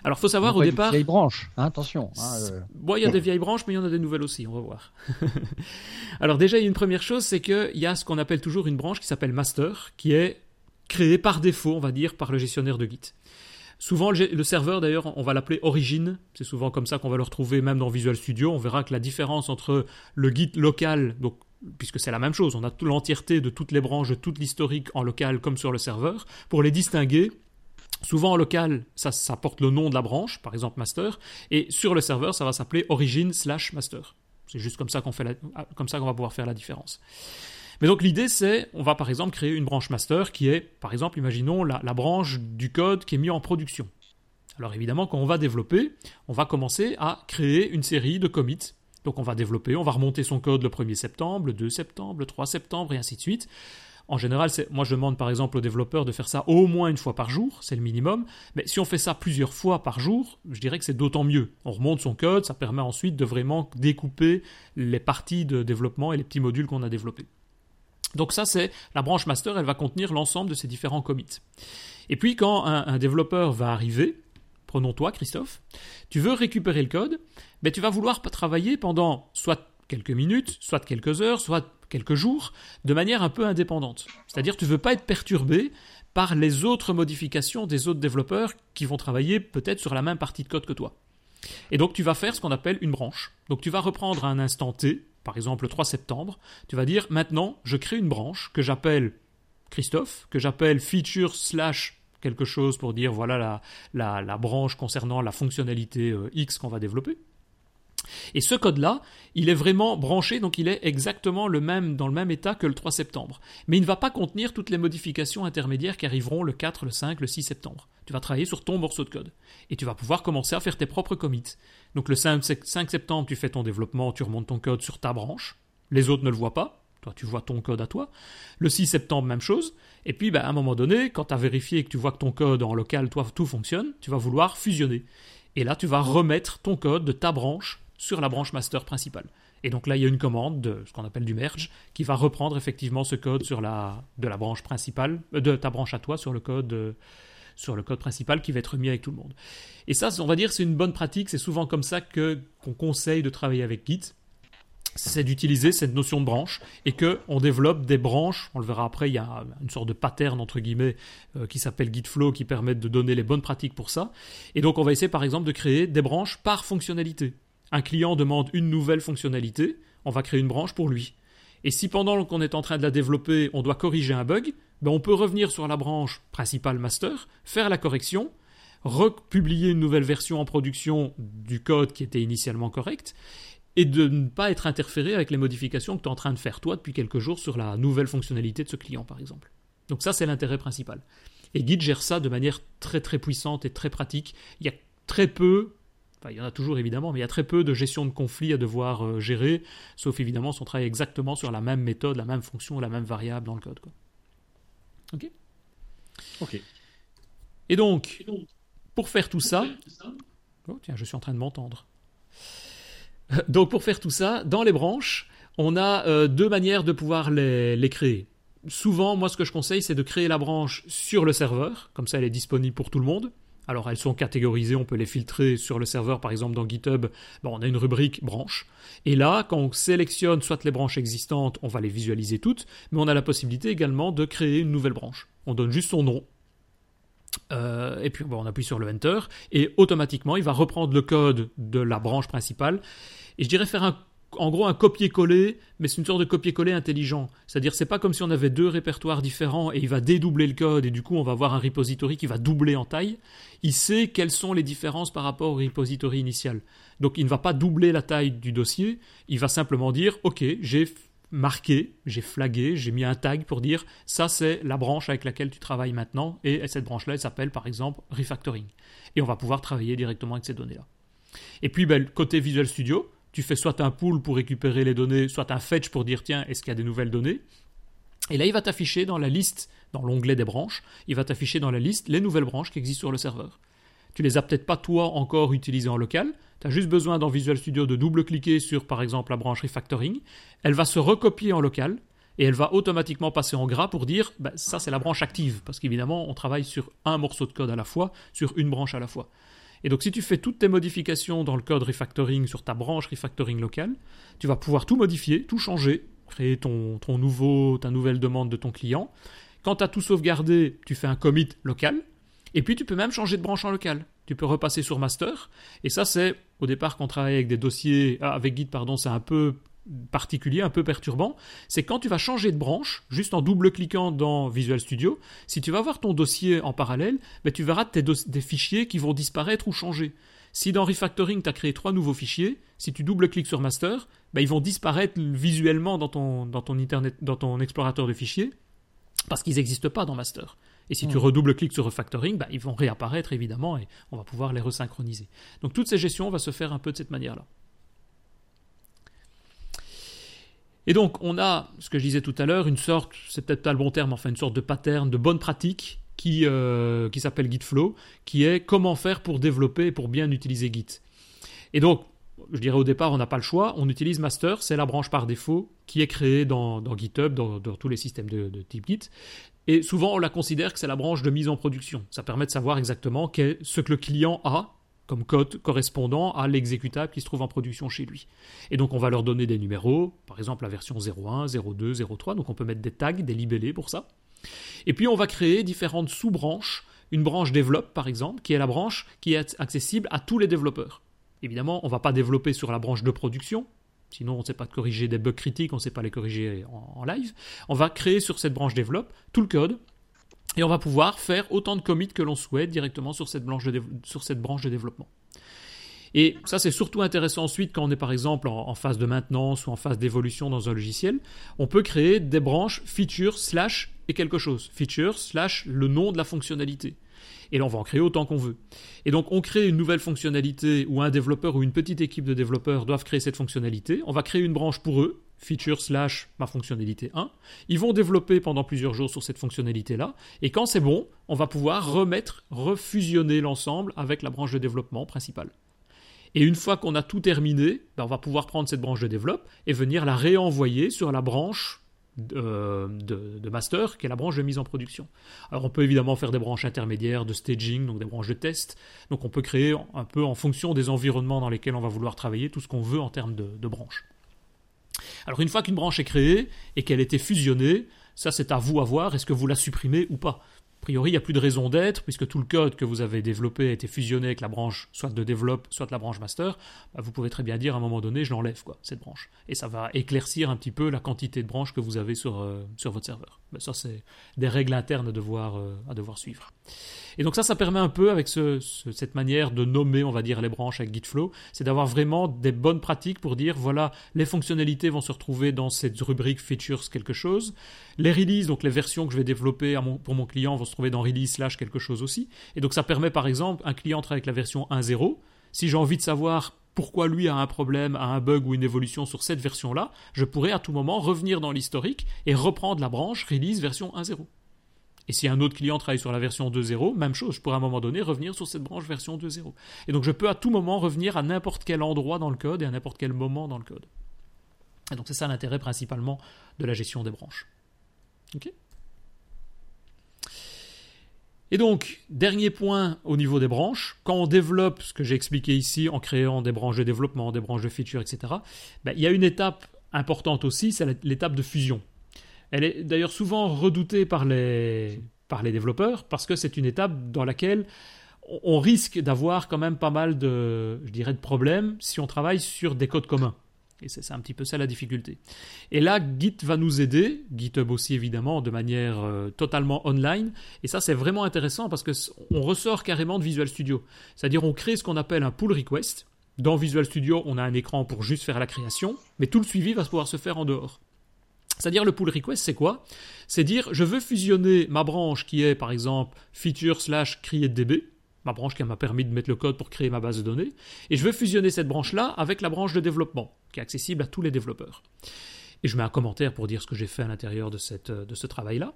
Alors, faut savoir au départ. Vieille branche, hein, attention. hein, euh. Bon, il y a des vieilles branches, mais il y en a des nouvelles aussi, on va voir. [LAUGHS] Alors déjà, il y a une première chose, c'est qu'il y a ce qu'on appelle toujours une branche qui s'appelle master, qui est créée par défaut, on va dire, par le gestionnaire de Git. Souvent, le, serveur, d'ailleurs, on va l'appeler origine. C'est souvent comme ça qu'on va le retrouver même dans Visual Studio. On verra que la différence entre le Git local, donc puisque c'est la même chose, on a l'entièreté de toutes les branches, de toute l'historique en local comme sur le serveur. Pour les distinguer, souvent en local, ça, porte le nom de la branche, par exemple master, et sur le serveur, ça va s'appeler origin slash master. C'est juste comme ça qu'on comme ça qu'on va pouvoir faire la différence. Mais donc l'idée c'est, on va par exemple créer une branche master qui est, par exemple, imaginons la, branche du code qui est mis en production. Alors évidemment, quand on va développer, on va commencer à créer une série de commits. Donc on va développer, on va remonter son code le 1er septembre, le 2 septembre, le 3 septembre et ainsi de suite. En général, moi je demande par exemple aux développeurs de faire ça au moins une fois par jour, c'est le minimum. Mais si on fait ça plusieurs fois par jour, je dirais que c'est d'autant mieux. On remonte son code, ça permet ensuite de vraiment découper les parties de développement et les petits modules qu'on a développés. Donc ça, c'est la branche master, elle va contenir l'ensemble de ces différents commits. Et puis quand un, développeur va arriver, prenons toi Christophe, tu veux récupérer le code, mais tu vas vouloir travailler pendant soit quelques minutes, soit quelques heures, soit quelques jours, de manière un peu indépendante. C'est-à-dire tu veux pas être perturbé par les autres modifications des autres développeurs qui vont travailler peut-être sur la même partie de code que toi. Et donc tu vas faire ce qu'on appelle une branche. Donc tu vas reprendre à un instant T, par exemple le 3 septembre, tu vas dire maintenant je crée une branche que j'appelle Christophe, que j'appelle feature slash quelque chose pour dire voilà la, la, branche concernant la fonctionnalité euh, X qu'on va développer. Et ce code-là, il est vraiment branché, donc il est exactement le même, dans le même état que le 3 septembre. Mais il ne va pas contenir toutes les modifications intermédiaires qui arriveront le 4, le 5, le 6 septembre. Tu vas travailler sur ton morceau de code. Et tu vas pouvoir commencer à faire tes propres commits. Donc le 5, 5 septembre, tu fais ton développement, tu remontes ton code sur ta branche. Les autres ne le voient pas. Toi, tu vois ton code à toi. Le 6 septembre, même chose. Et puis, bah, à un moment donné, quand tu as vérifié que tu vois que ton code en local, toi, tout fonctionne, tu vas vouloir fusionner. Et là, tu vas remettre ton code de ta branche sur la branche master principale. Et donc là, il y a une commande de ce qu'on appelle du merge qui va reprendre effectivement ce code sur la, de la branche principale, euh, de ta branche à toi sur le code, euh, sur le code principal qui va être mis avec tout le monde. Et ça, on va dire, c'est une bonne pratique. C'est souvent comme ça que qu'on conseille de travailler avec Git. C'est d'utiliser cette notion de branche et que on développe des branches. On le verra après. Il y a une sorte de pattern entre guillemets euh, qui s'appelle Gitflow qui permettent de donner les bonnes pratiques pour ça. Et donc, on va essayer par exemple de créer des branches par fonctionnalité. Un client demande une nouvelle fonctionnalité, on va créer une branche pour lui. Et si pendant qu'on est en train de la développer, on doit corriger un bug, ben on peut revenir sur la branche principale master, faire la correction, republier une nouvelle version en production du code qui était initialement correct, et de ne pas être interféré avec les modifications que tu es en train de faire toi depuis quelques jours sur la nouvelle fonctionnalité de ce client, par exemple. Donc ça, c'est l'intérêt principal. Et Git gère ça de manière très très puissante et très pratique. Il y a très peu, Enfin, il y en a toujours évidemment, mais il y a très peu de gestion de conflits à devoir euh, gérer, sauf évidemment si on travaille exactement sur la même méthode, la même fonction, la même variable dans le code. Ok Ok. Et donc, pour faire tout ça. Oh, tiens, je suis en train de m'entendre. [LAUGHS] Donc, pour faire tout ça, dans les branches, on a euh, deux manières de pouvoir les, les créer. Souvent, moi, ce que je conseille, c'est de créer la branche sur le serveur, comme ça, elle est disponible pour tout le monde. Alors elles sont catégorisées, on peut les filtrer sur le serveur, par exemple dans GitHub, bon, on a une rubrique branche. Et là, quand on sélectionne soit les branches existantes, on va les visualiser toutes, mais on a la possibilité également de créer une nouvelle branche. On donne juste son nom. Euh, et puis on appuie sur le Enter, et automatiquement il va reprendre le code de la branche principale. Et je dirais faire un en gros un copier-coller, mais c'est une sorte de copier-coller intelligent. C'est-à-dire c'est pas comme si on avait deux répertoires différents et il va dédoubler le code et du coup on va avoir un repository qui va doubler en taille. Il sait quelles sont les différences par rapport au repository initial. Donc il ne va pas doubler la taille du dossier, il va simplement dire OK, j'ai marqué, j'ai flagué, j'ai mis un tag pour dire ça c'est la branche avec laquelle tu travailles maintenant et cette branche-là elle s'appelle par exemple refactoring. Et on va pouvoir travailler directement avec ces données-là. Et puis ben, côté Visual Studio, tu fais soit un pool pour récupérer les données, soit un fetch pour dire tiens, est-ce qu'il y a des nouvelles données? Et là, il va t'afficher dans la liste, dans l'onglet des branches, il va t'afficher dans la liste les nouvelles branches qui existent sur le serveur. Tu les as peut-être pas toi encore utilisées en local, tu as juste besoin dans Visual Studio de double-cliquer sur par exemple la branche refactoring, elle va se recopier en local et elle va automatiquement passer en gras pour dire bah, ça c'est la branche active parce qu'évidemment on travaille sur un morceau de code à la fois, sur une branche à la fois. Et donc si tu fais toutes tes modifications dans le code refactoring sur ta branche refactoring locale, tu vas pouvoir tout modifier, tout changer, créer ton, ton nouveau, ta nouvelle demande de ton client. Quand tu as tout sauvegardé, tu fais un commit local, et puis tu peux même changer de branche en local. Tu peux repasser sur master, et ça c'est au départ quand on travaille avec des dossiers, ah, avec Git pardon, c'est un peu particulier, un peu perturbant, c'est quand tu vas changer de branche, juste en double-cliquant dans Visual Studio, si tu vas voir ton dossier en parallèle, ben, tu verras tes des fichiers qui vont disparaître ou changer. Si dans Refactoring, tu as créé trois nouveaux fichiers, si tu double-cliques sur Master, ben, ils vont disparaître visuellement dans ton, dans ton, internet, dans ton explorateur de fichiers, parce qu'ils n'existent pas dans Master. Et si tu hmm. redouble-cliques sur Refactoring, ben, ils vont réapparaître évidemment et on va pouvoir les resynchroniser. Donc toute ces gestions va se faire un peu de cette manière-là. Et donc, on a, ce que je disais tout à l'heure, une sorte, c'est peut-être pas le bon terme, enfin une sorte de pattern, de bonne pratique qui, euh, qui s'appelle Gitflow, qui est comment faire pour développer et pour bien utiliser Git. Et donc, je dirais au départ, on n'a pas le choix, on utilise Master, c'est la branche par défaut qui est créée dans, GitHub, dans, tous les systèmes de, de, type Git. Et souvent, on la considère que c'est la branche de mise en production. Ça permet de savoir exactement ce que le client a comme code correspondant à l'exécutable qui se trouve en production chez lui. Et donc on va leur donner des numéros, par exemple la version 01, 02, 03, donc on peut mettre des tags, des libellés pour ça. Et puis on va créer différentes sous-branches, une branche développe par exemple, qui est la branche qui est accessible à tous les développeurs. Évidemment, on ne va pas développer sur la branche de production, sinon on ne sait pas corriger des bugs critiques, on ne sait pas les corriger en, live. On va créer sur cette branche développe tout le code et on va pouvoir faire autant de commits que l'on souhaite directement sur cette, branche de, développement. Et ça, c'est surtout intéressant ensuite quand on est par exemple en, phase de maintenance ou en phase d'évolution dans un logiciel. On peut créer des branches feature slash et quelque chose. Feature slash le nom de la fonctionnalité. Et là, on va en créer autant qu'on veut. Et donc, on crée une nouvelle fonctionnalité où un développeur ou une petite équipe de développeurs doivent créer cette fonctionnalité. On va créer une branche pour eux feature slash ma fonctionnalité 1. Ils vont développer pendant plusieurs jours sur cette fonctionnalité-là. Et quand c'est bon, on va pouvoir remettre, refusionner l'ensemble avec la branche de développement principale. Et une fois qu'on a tout terminé, ben, on va pouvoir prendre cette branche de développement et venir la réenvoyer sur la branche euh, de, master, qui est la branche de mise en production. Alors on peut évidemment faire des branches intermédiaires de staging, donc des branches de test. Donc on peut créer un peu en fonction des environnements dans lesquels on va vouloir travailler tout ce qu'on veut en termes de branches. Alors une fois qu'une branche est créée et qu'elle a été fusionnée, ça c'est à vous à voir, est-ce que vous la supprimez ou pas a priori, il n'y a plus de raison d'être, puisque tout le code que vous avez développé a été fusionné avec la branche, soit de développe, soit la branche master. Bah, vous pouvez très bien dire à un moment donné, je l'enlève, quoi, cette branche. Et ça va éclaircir un petit peu la quantité de branches que vous avez sur, euh, sur votre serveur. Mais ça, c'est des règles internes à devoir, euh, à devoir suivre. Et donc ça, ça permet un peu, avec cette manière de nommer, on va dire, les branches avec Gitflow, c'est d'avoir vraiment des bonnes pratiques pour dire, voilà, les fonctionnalités vont se retrouver dans cette rubrique features quelque chose. Les releases, donc les versions que je vais développer pour mon client, vont se trouver dans release slash quelque chose aussi. Et donc ça permet, par exemple, un client travaille avec la version 1.0. Si j'ai envie de savoir pourquoi lui a un problème, a un bug ou une évolution sur cette version-là, je pourrais à tout moment revenir dans l'historique et reprendre la branche release version 1.0. Et si un autre client travaille sur la version 2.0, même chose, je pourrais à un moment donné revenir sur cette branche version 2.0. Et donc je peux à tout moment revenir à n'importe quel endroit dans le code et à n'importe quel moment dans le code. Et donc c'est ça l'intérêt principalement de la gestion des branches. Et donc, dernier point au niveau des branches, quand on développe ce que j'ai expliqué ici en créant des branches de développement, des branches de features, etc., ben, il y a une étape importante aussi, c'est l'étape de fusion. Elle est d'ailleurs souvent redoutée par les, développeurs parce que c'est une étape dans laquelle on risque d'avoir quand même pas mal de problèmes si on travaille sur des codes communs. Et c'est un petit peu ça la difficulté. Et là, Git va nous aider, GitHub aussi évidemment, de manière euh, totalement online. Et ça, c'est vraiment intéressant parce qu'on ressort carrément de Visual Studio. C'est-à-dire, on crée ce qu'on appelle un pull request. Dans Visual Studio, on a un écran pour juste faire la création, mais tout le suivi va pouvoir se faire en dehors. C'est-à-dire le pull request, c'est quoi? C'est dire je veux fusionner ma branche qui est par exemple feature slash createDB, ma branche qui m'a permis de mettre le code pour créer ma base de données, et je veux fusionner cette branche-là avec la branche de développement, qui est accessible à tous les développeurs. Et je mets un commentaire pour dire ce que j'ai fait à l'intérieur de, de ce travail-là.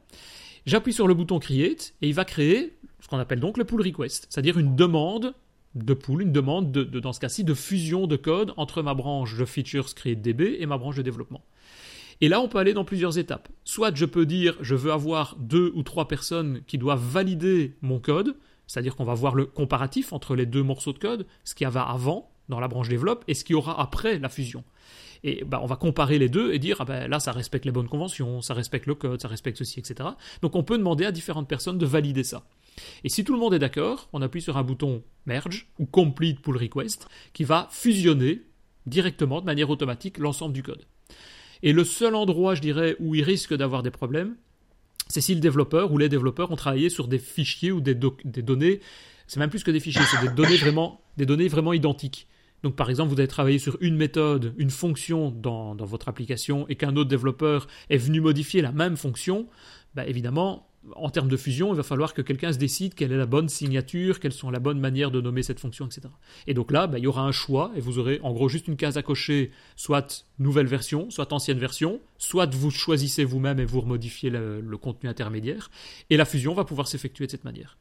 J'appuie sur le bouton Create, et il va créer ce qu'on appelle donc le pull request, c'est-à-dire une demande de pull, une demande de, dans ce cas-ci de fusion de code entre ma branche de features createDB et ma branche de développement. Et là, on peut aller dans plusieurs étapes. Soit je peux dire, je veux avoir deux ou trois personnes qui doivent valider mon code, c'est-à-dire qu'on va voir le comparatif entre les deux morceaux de code, ce qu'il y avait avant dans la branche développe et ce qu'il y aura après la fusion. Et bah, on va comparer les deux et dire ah ben, là ça respecte les bonnes conventions, ça respecte le code, ça respecte ceci, etc. Donc on peut demander à différentes personnes de valider ça. Et si tout le monde est d'accord, on appuie sur un bouton merge ou complete pull request qui va fusionner directement de manière automatique l'ensemble du code. Et le seul endroit, je dirais, où il risque d'avoir des problèmes, c'est si le développeur ou les développeurs ont travaillé sur des fichiers ou des, données, c'est même plus que des fichiers, c'est des données vraiment, identiques. Donc par exemple, vous avez travaillé sur une méthode, une fonction dans, votre application et qu'un autre développeur est venu modifier la même fonction, bah, évidemment, en termes de fusion, il va falloir que quelqu'un se décide quelle est la bonne signature, quelles sont la bonne manière de nommer cette fonction, etc. Et donc là, bah, il y aura un choix et vous aurez en gros juste une case à cocher, soit nouvelle version, soit ancienne version, soit vous choisissez vous-même et vous remodifiez le, contenu intermédiaire, et la fusion va pouvoir s'effectuer de cette manière.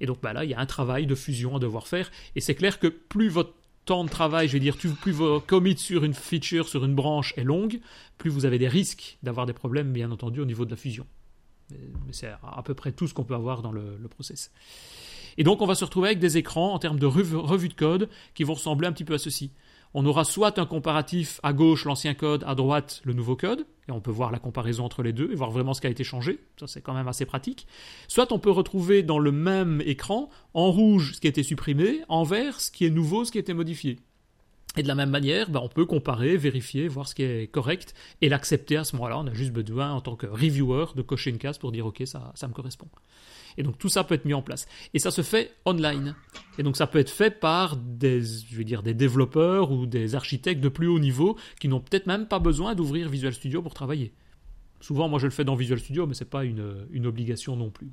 Et donc bah, là, il y a un travail de fusion à devoir faire, et c'est clair que plus votre temps de travail, je vais dire, plus vos commits sur une feature, sur une branche est longue, plus vous avez des risques d'avoir des problèmes, bien entendu, au niveau de la fusion. C'est à peu près tout ce qu'on peut avoir dans le, le, process. Et donc, on va se retrouver avec des écrans en termes de revue de code qui vont ressembler un petit peu à ceci on aura soit un comparatif à gauche l'ancien code, à droite le nouveau code, et on peut voir la comparaison entre les deux et voir vraiment ce qui a été changé, ça c'est quand même assez pratique. Soit on peut retrouver dans le même écran, en rouge ce qui a été supprimé, en vert ce qui est nouveau, ce qui a été modifié. Et de la même manière, ben, on peut comparer, vérifier, voir ce qui est correct et l'accepter à ce moment-là. On a juste besoin, en tant que reviewer, de cocher une case pour dire OK, ça, me correspond. Et donc tout ça peut être mis en place. Et ça se fait online. Et donc ça peut être fait par des, je vais dire, des développeurs ou des architectes de plus haut niveau qui n'ont peut-être même pas besoin d'ouvrir Visual Studio pour travailler. Souvent, moi je le fais dans Visual Studio, mais c'est pas une, obligation non plus.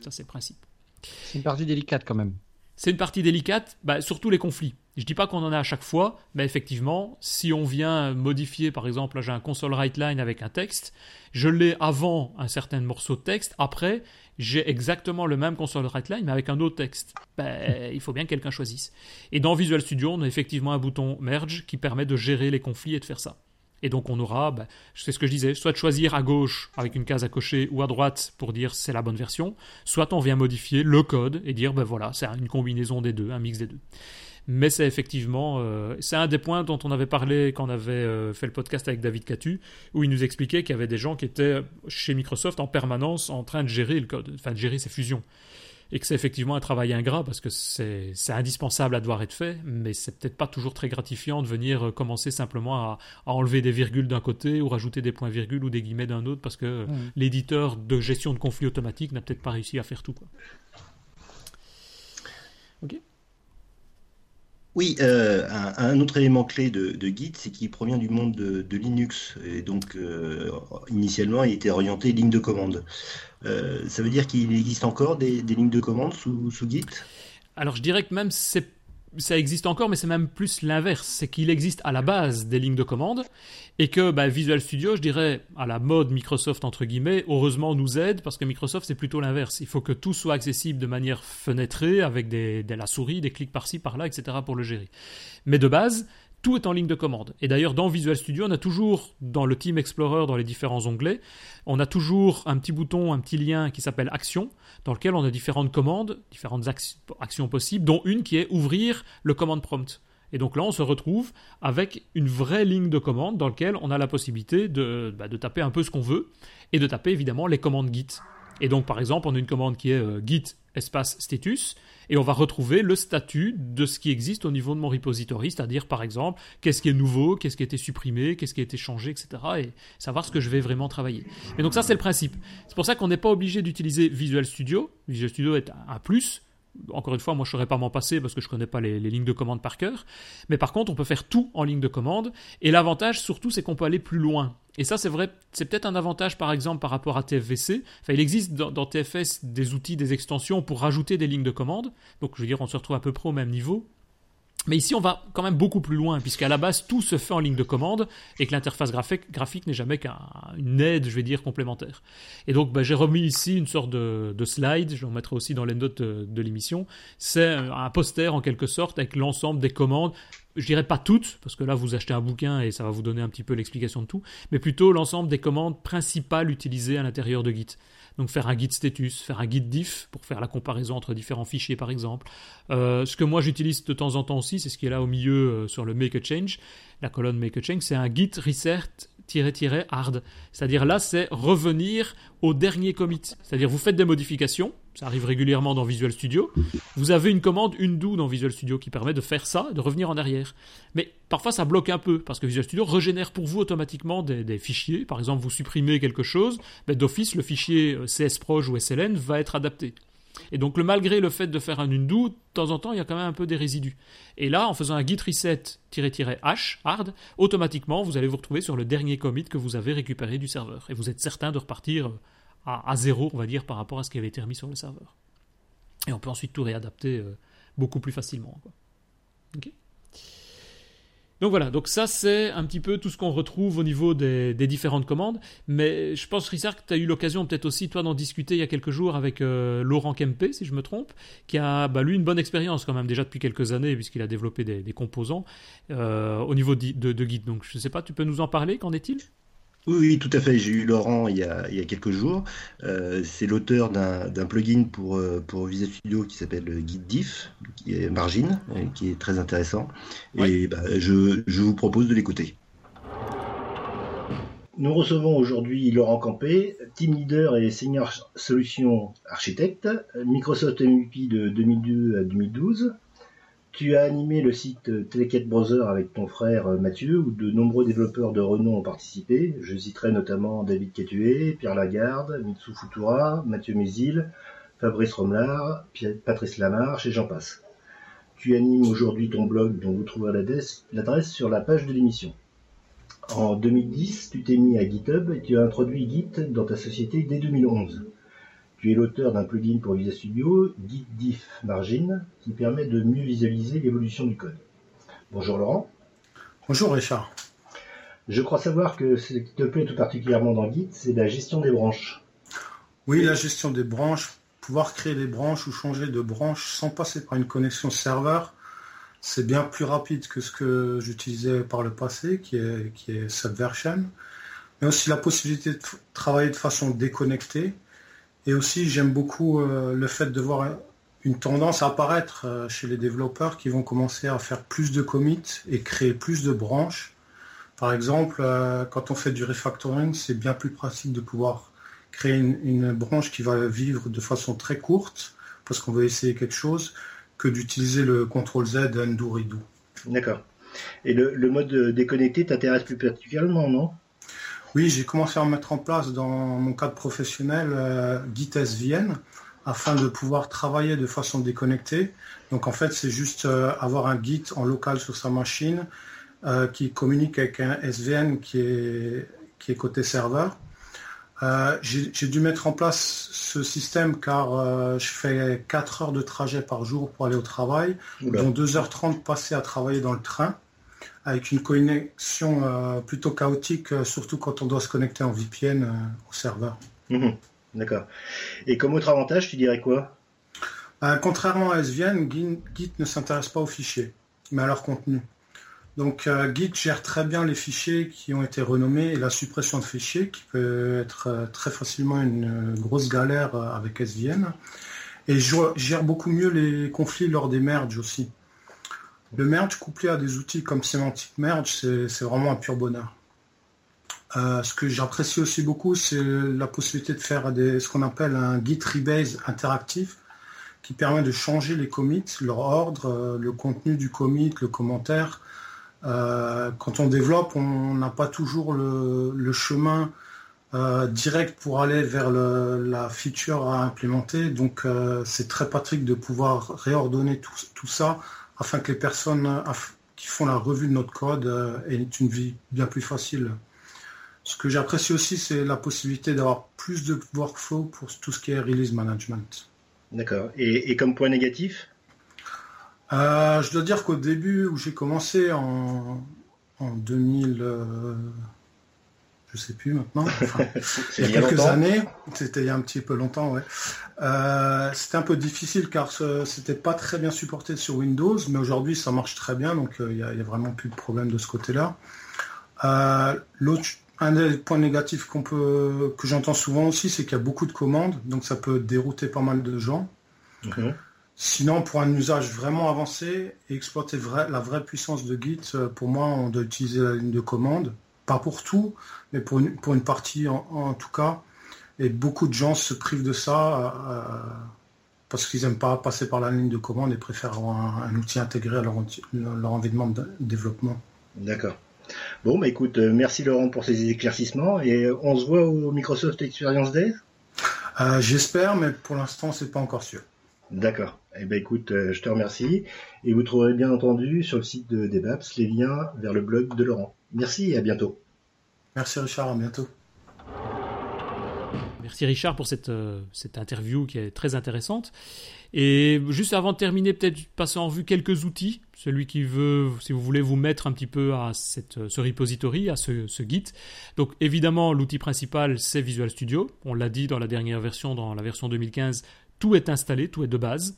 Ça, c'est le principe. C'est une partie délicate quand même. C'est une partie délicate, bah, surtout les conflits. Je dis pas qu'on en a à chaque fois, mais effectivement, si on vient modifier, par exemple, là j'ai un console write line avec un texte, je l'ai avant un certain morceau de texte, après j'ai exactement le même console write line mais avec un autre texte. Ben, il faut bien que quelqu'un choisisse. Et dans Visual Studio, on a effectivement un bouton merge qui permet de gérer les conflits et de faire ça. Et donc on aura, ben, c'est ce que je disais, soit de choisir à gauche avec une case à cocher ou à droite pour dire c'est la bonne version, soit on vient modifier le code et dire ben voilà, c'est une combinaison des deux, un mix des deux. Mais c'est effectivement, euh, c'est un des points dont on avait parlé quand on avait euh, fait le podcast avec David Catu, où il nous expliquait qu'il y avait des gens qui étaient chez Microsoft en permanence en train de gérer le code, enfin de gérer ces fusions. Et que c'est effectivement un travail ingrat parce que c'est indispensable à devoir être fait, mais c'est peut-être pas toujours très gratifiant de venir euh, commencer simplement à, enlever des virgules d'un côté ou rajouter des points-virgules ou des guillemets d'un autre parce que mmh. l'éditeur de gestion de conflits automatique n'a peut-être pas réussi à faire tout. Quoi. Oui, euh, un, autre élément clé de, Git, c'est qu'il provient du monde de, Linux. Et donc, euh, initialement, il était orienté ligne de commande. Euh, ça veut dire qu'il existe encore des, lignes de commande sous, sous Git? Alors, je dirais que même c'est ça existe encore, mais c'est même plus l'inverse. C'est qu'il existe à la base des lignes de commande et que bah, Visual Studio, je dirais, à la mode Microsoft, entre guillemets, heureusement nous aide parce que Microsoft, c'est plutôt l'inverse. Il faut que tout soit accessible de manière fenêtrée avec des, de la souris, des clics par-ci, par-là, etc. pour le gérer. Mais de base, tout est en ligne de commande. Et d'ailleurs, dans Visual Studio, on a toujours, dans le Team Explorer, dans les différents onglets, on a toujours un petit bouton, un petit lien qui s'appelle Action, dans lequel on a différentes commandes, différentes actions possibles, dont une qui est ouvrir le command prompt. Et donc là, on se retrouve avec une vraie ligne de commande dans laquelle on a la possibilité de, bah, taper un peu ce qu'on veut et de taper évidemment les commandes Git. Et donc, par exemple, on a une commande qui est euh, git espace status et on va retrouver le statut de ce qui existe au niveau de mon repository, c'est-à-dire par exemple qu'est-ce qui est nouveau, qu'est-ce qui a été supprimé, qu'est-ce qui a été changé, etc. et savoir ce que je vais vraiment travailler. Et donc ça c'est le principe. C'est pour ça qu'on n'est pas obligé d'utiliser Visual Studio. Visual Studio est un plus, encore une fois, moi je ne saurais pas m'en passer parce que je ne connais pas les, lignes de commande par cœur. Mais par contre, on peut faire tout en ligne de commande. Et l'avantage surtout, c'est qu'on peut aller plus loin. Et ça, c'est vrai, c'est peut-être un avantage par exemple par rapport à TFVC. Enfin, il existe dans, TFS des outils, des extensions pour rajouter des lignes de commande. Donc, je veux dire, on se retrouve à peu près au même niveau. Mais ici, on va quand même beaucoup plus loin, puisqu'à la base, tout se fait en ligne de commande et que l'interface graphique, n'est jamais qu'une aide, je vais dire, complémentaire. Et donc, bah, j'ai remis ici une sorte de, slide, je en mettre aussi dans les notes de, l'émission. C'est un poster en quelque sorte avec l'ensemble des commandes je dirais pas toutes, parce que là vous achetez un bouquin et ça va vous donner un petit peu l'explication de tout, mais plutôt l'ensemble des commandes principales utilisées à l'intérieur de Git. Donc faire un guide status, faire un guide diff pour faire la comparaison entre différents fichiers par exemple. Euh, ce que moi j'utilise de temps en temps aussi, c'est ce qui est là au milieu euh, sur le Make a Change, la colonne Make a Change, c'est un git reset hard. C'est-à-dire là, c'est revenir au dernier commit. C'est-à-dire vous faites des modifications, ça arrive régulièrement dans Visual Studio. Vous avez une commande undo dans Visual Studio qui permet de faire ça, de revenir en arrière. Mais parfois ça bloque un peu parce que Visual Studio régénère pour vous automatiquement des, fichiers. Par exemple, vous supprimez quelque chose, ben, d'office le fichier euh, CSProj ou SLN va être adapté. Et donc, malgré le fait de faire un undo, de temps en temps, il y a quand même un peu des résidus. Et là, en faisant un git reset-h, hard, automatiquement, vous allez vous retrouver sur le dernier commit que vous avez récupéré du serveur. Et vous êtes certain de repartir à, zéro, on va dire, par rapport à ce qui avait été remis sur le serveur. Et on peut ensuite tout réadapter euh, beaucoup plus facilement. Donc voilà, donc ça c'est un petit peu tout ce qu'on retrouve au niveau des, différentes commandes. Mais je pense, Richard, que tu as eu l'occasion peut-être aussi, toi, d'en discuter il y a quelques jours avec euh, Laurent Kempe, si je me trompe, qui a, bah, lui, une bonne expérience quand même déjà depuis quelques années, puisqu'il a développé des, composants euh, au niveau de, de, Git. Donc je ne sais pas, tu peux nous en parler, qu'en est-il? Oui, tout à fait. J'ai eu Laurent il y a, quelques jours. Euh, c'est l'auteur d'un plugin pour, euh, pour Visual Studio qui s'appelle GitDiff, qui est Margin, qui est très intéressant. Et bah, je, vous propose de l'écouter. Nous recevons aujourd'hui Laurent Campé, team leader et senior solution architecte, Microsoft MVP de 2002 à 2012, tu as animé le site Telecat Browser avec ton frère euh, Mathieu, où de nombreux développeurs de renom ont participé. Je citerai notamment David Catué, Pierre Lagarde, Mitsu Futura, Mathieu Mézil, Fabrice Romelard, Patrice Lamarche et j'en passe. Tu animes aujourd'hui ton blog dont vous trouverez l'adresse sur la page de l'émission. En 2010, tu t'es mis à GitHub et tu as introduit Git dans ta société dès 2011. Tu es l'auteur d'un plugin pour Visual Studio, GitDiff Margin, qui permet de mieux visualiser l'évolution du code. Bonjour Laurent. Bonjour Richard. Je crois savoir que ce qui te plaît tout particulièrement dans Git, c'est la gestion des branches. Oui, la gestion des branches, pouvoir créer des branches ou changer de branche sans passer par une connexion serveur, c'est bien plus rapide que ce que j'utilisais par le passé, qui est, qui est Subversion. Mais aussi la possibilité de travailler de façon déconnectée et aussi, j'aime beaucoup euh, le fait de voir une tendance apparaître euh, chez les développeurs qui vont commencer à faire plus de commits et créer plus de branches. Par exemple, euh, quand on fait du refactoring, c'est bien plus pratique de pouvoir créer une, branche qui va vivre de façon très courte, parce qu'on veut essayer quelque chose, que d'utiliser le CTRL Z undo redo. D'accord. Et le, le mode déconnecté t'intéresse plus particulièrement, non? Oui, j'ai commencé à mettre en place dans mon cadre professionnel euh, Git SVN afin de pouvoir travailler de façon déconnectée. Donc en fait, c'est juste euh, avoir un Git en local sur sa machine euh, qui communique avec un SVN qui est, qui est côté serveur. j'ai dû mettre en place ce système car je fais 4 heures de trajet par jour pour aller au travail, dont 2h30 passées à travailler dans le train avec une connexion euh, plutôt chaotique, euh, surtout quand on doit se connecter en VPN euh, au serveur. Mhm. D'accord. Et comme autre avantage, tu dirais quoi? Contrairement à SVN, Git ne s'intéresse pas aux fichiers, mais à leur contenu. Donc Git gère très bien les fichiers qui ont été renommés et la suppression de fichiers, qui peut être très facilement une grosse galère avec SVN. Et gère beaucoup mieux les conflits lors des merges aussi. Le merge couplé à des outils comme Semantic Merge, c'est vraiment un pur bonheur. Euh, ce que j'apprécie aussi beaucoup, c'est la possibilité de faire ce qu'on appelle un Git rebase interactif qui permet de changer les commits, leur ordre, euh, le contenu du commit, le commentaire. Euh, quand on développe, on n'a pas toujours le, chemin direct pour aller vers la feature à implémenter. Donc c'est très pratique de pouvoir réordonner tout ça afin que les personnes qui font la revue de notre code euh, aient une vie bien plus facile. Ce que j'apprécie aussi, c'est la possibilité d'avoir plus de workflow pour tout ce qui est release management. D'accord. Et, comme point négatif? Euh, Je dois dire qu'au début où j'ai commencé en, en 2000, je sais plus maintenant. [LAUGHS] il y a quelques années, c'était il y a un petit peu longtemps, ouais. Euh, c'était un peu difficile car ce, c'était pas très bien supporté sur Windows, mais aujourd'hui ça marche très bien, donc il n'y a, vraiment plus de problème de ce côté-là. l'autre, un des points négatifs qu'on peut, que j'entends souvent aussi, c'est qu'il y a beaucoup de commandes, donc ça peut dérouter pas mal de gens. Sinon, pour un usage vraiment avancé et exploiter la vraie puissance de Git, euh, pour moi, on doit utiliser la ligne de commande. Pas pour tout, mais pour une, pour une partie en, tout cas. Et beaucoup de gens se privent de ça euh, parce qu'ils n'aiment pas passer par la ligne de commande et préfèrent avoir un, outil intégré à leur, leur environnement de développement. D'accord. Bon, bah écoute, euh, merci Laurent pour ces éclaircissements et on se voit au Microsoft Experience Day? J'espère, mais pour l'instant, c'est pas encore sûr. D'accord. Eh ben écoute, euh, je te remercie. Et vous trouverez bien entendu sur le site de Debaps les liens vers le blog de Laurent. Merci et à bientôt. Merci Richard, à bientôt. Merci Richard pour cette, euh, cette interview qui est très intéressante. Et juste avant de terminer, peut-être passer en vue quelques outils. Celui qui veut, si vous voulez vous mettre un petit peu à cette, ce repository, à ce, ce Git. Donc évidemment, l'outil principal, c'est Visual Studio. On l'a dit dans la dernière version, dans la version 2015, tout est installé, tout est de base.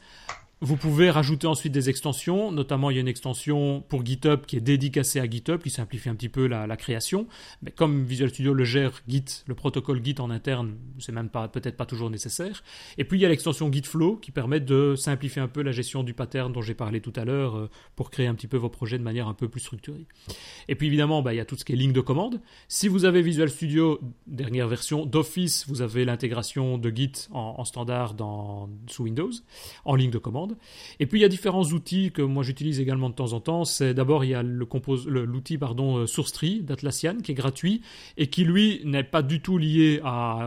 Vous pouvez rajouter ensuite des extensions, notamment il y a une extension pour GitHub qui est dédicacée à GitHub, qui simplifie un petit peu la, création. Mais comme Visual Studio le gère Git, le protocole Git en interne, c'est même pas peut-être pas toujours nécessaire. Et puis il y a l'extension Gitflow qui permet de simplifier un peu la gestion du pattern dont j'ai parlé tout à l'heure euh, pour créer un petit peu vos projets de manière un peu plus structurée. Et puis évidemment, bah, il y a tout ce qui est ligne de commande. Si vous avez Visual Studio dernière version d'Office, vous avez l'intégration de Git en, en standard dans, sous Windows en ligne de commande. Et puis il y a différents outils que moi j'utilise également de temps en temps. C'est d'abord il y a l'outil pardon euh, SourceTree d'Atlassian qui est gratuit et qui lui n'est pas du tout lié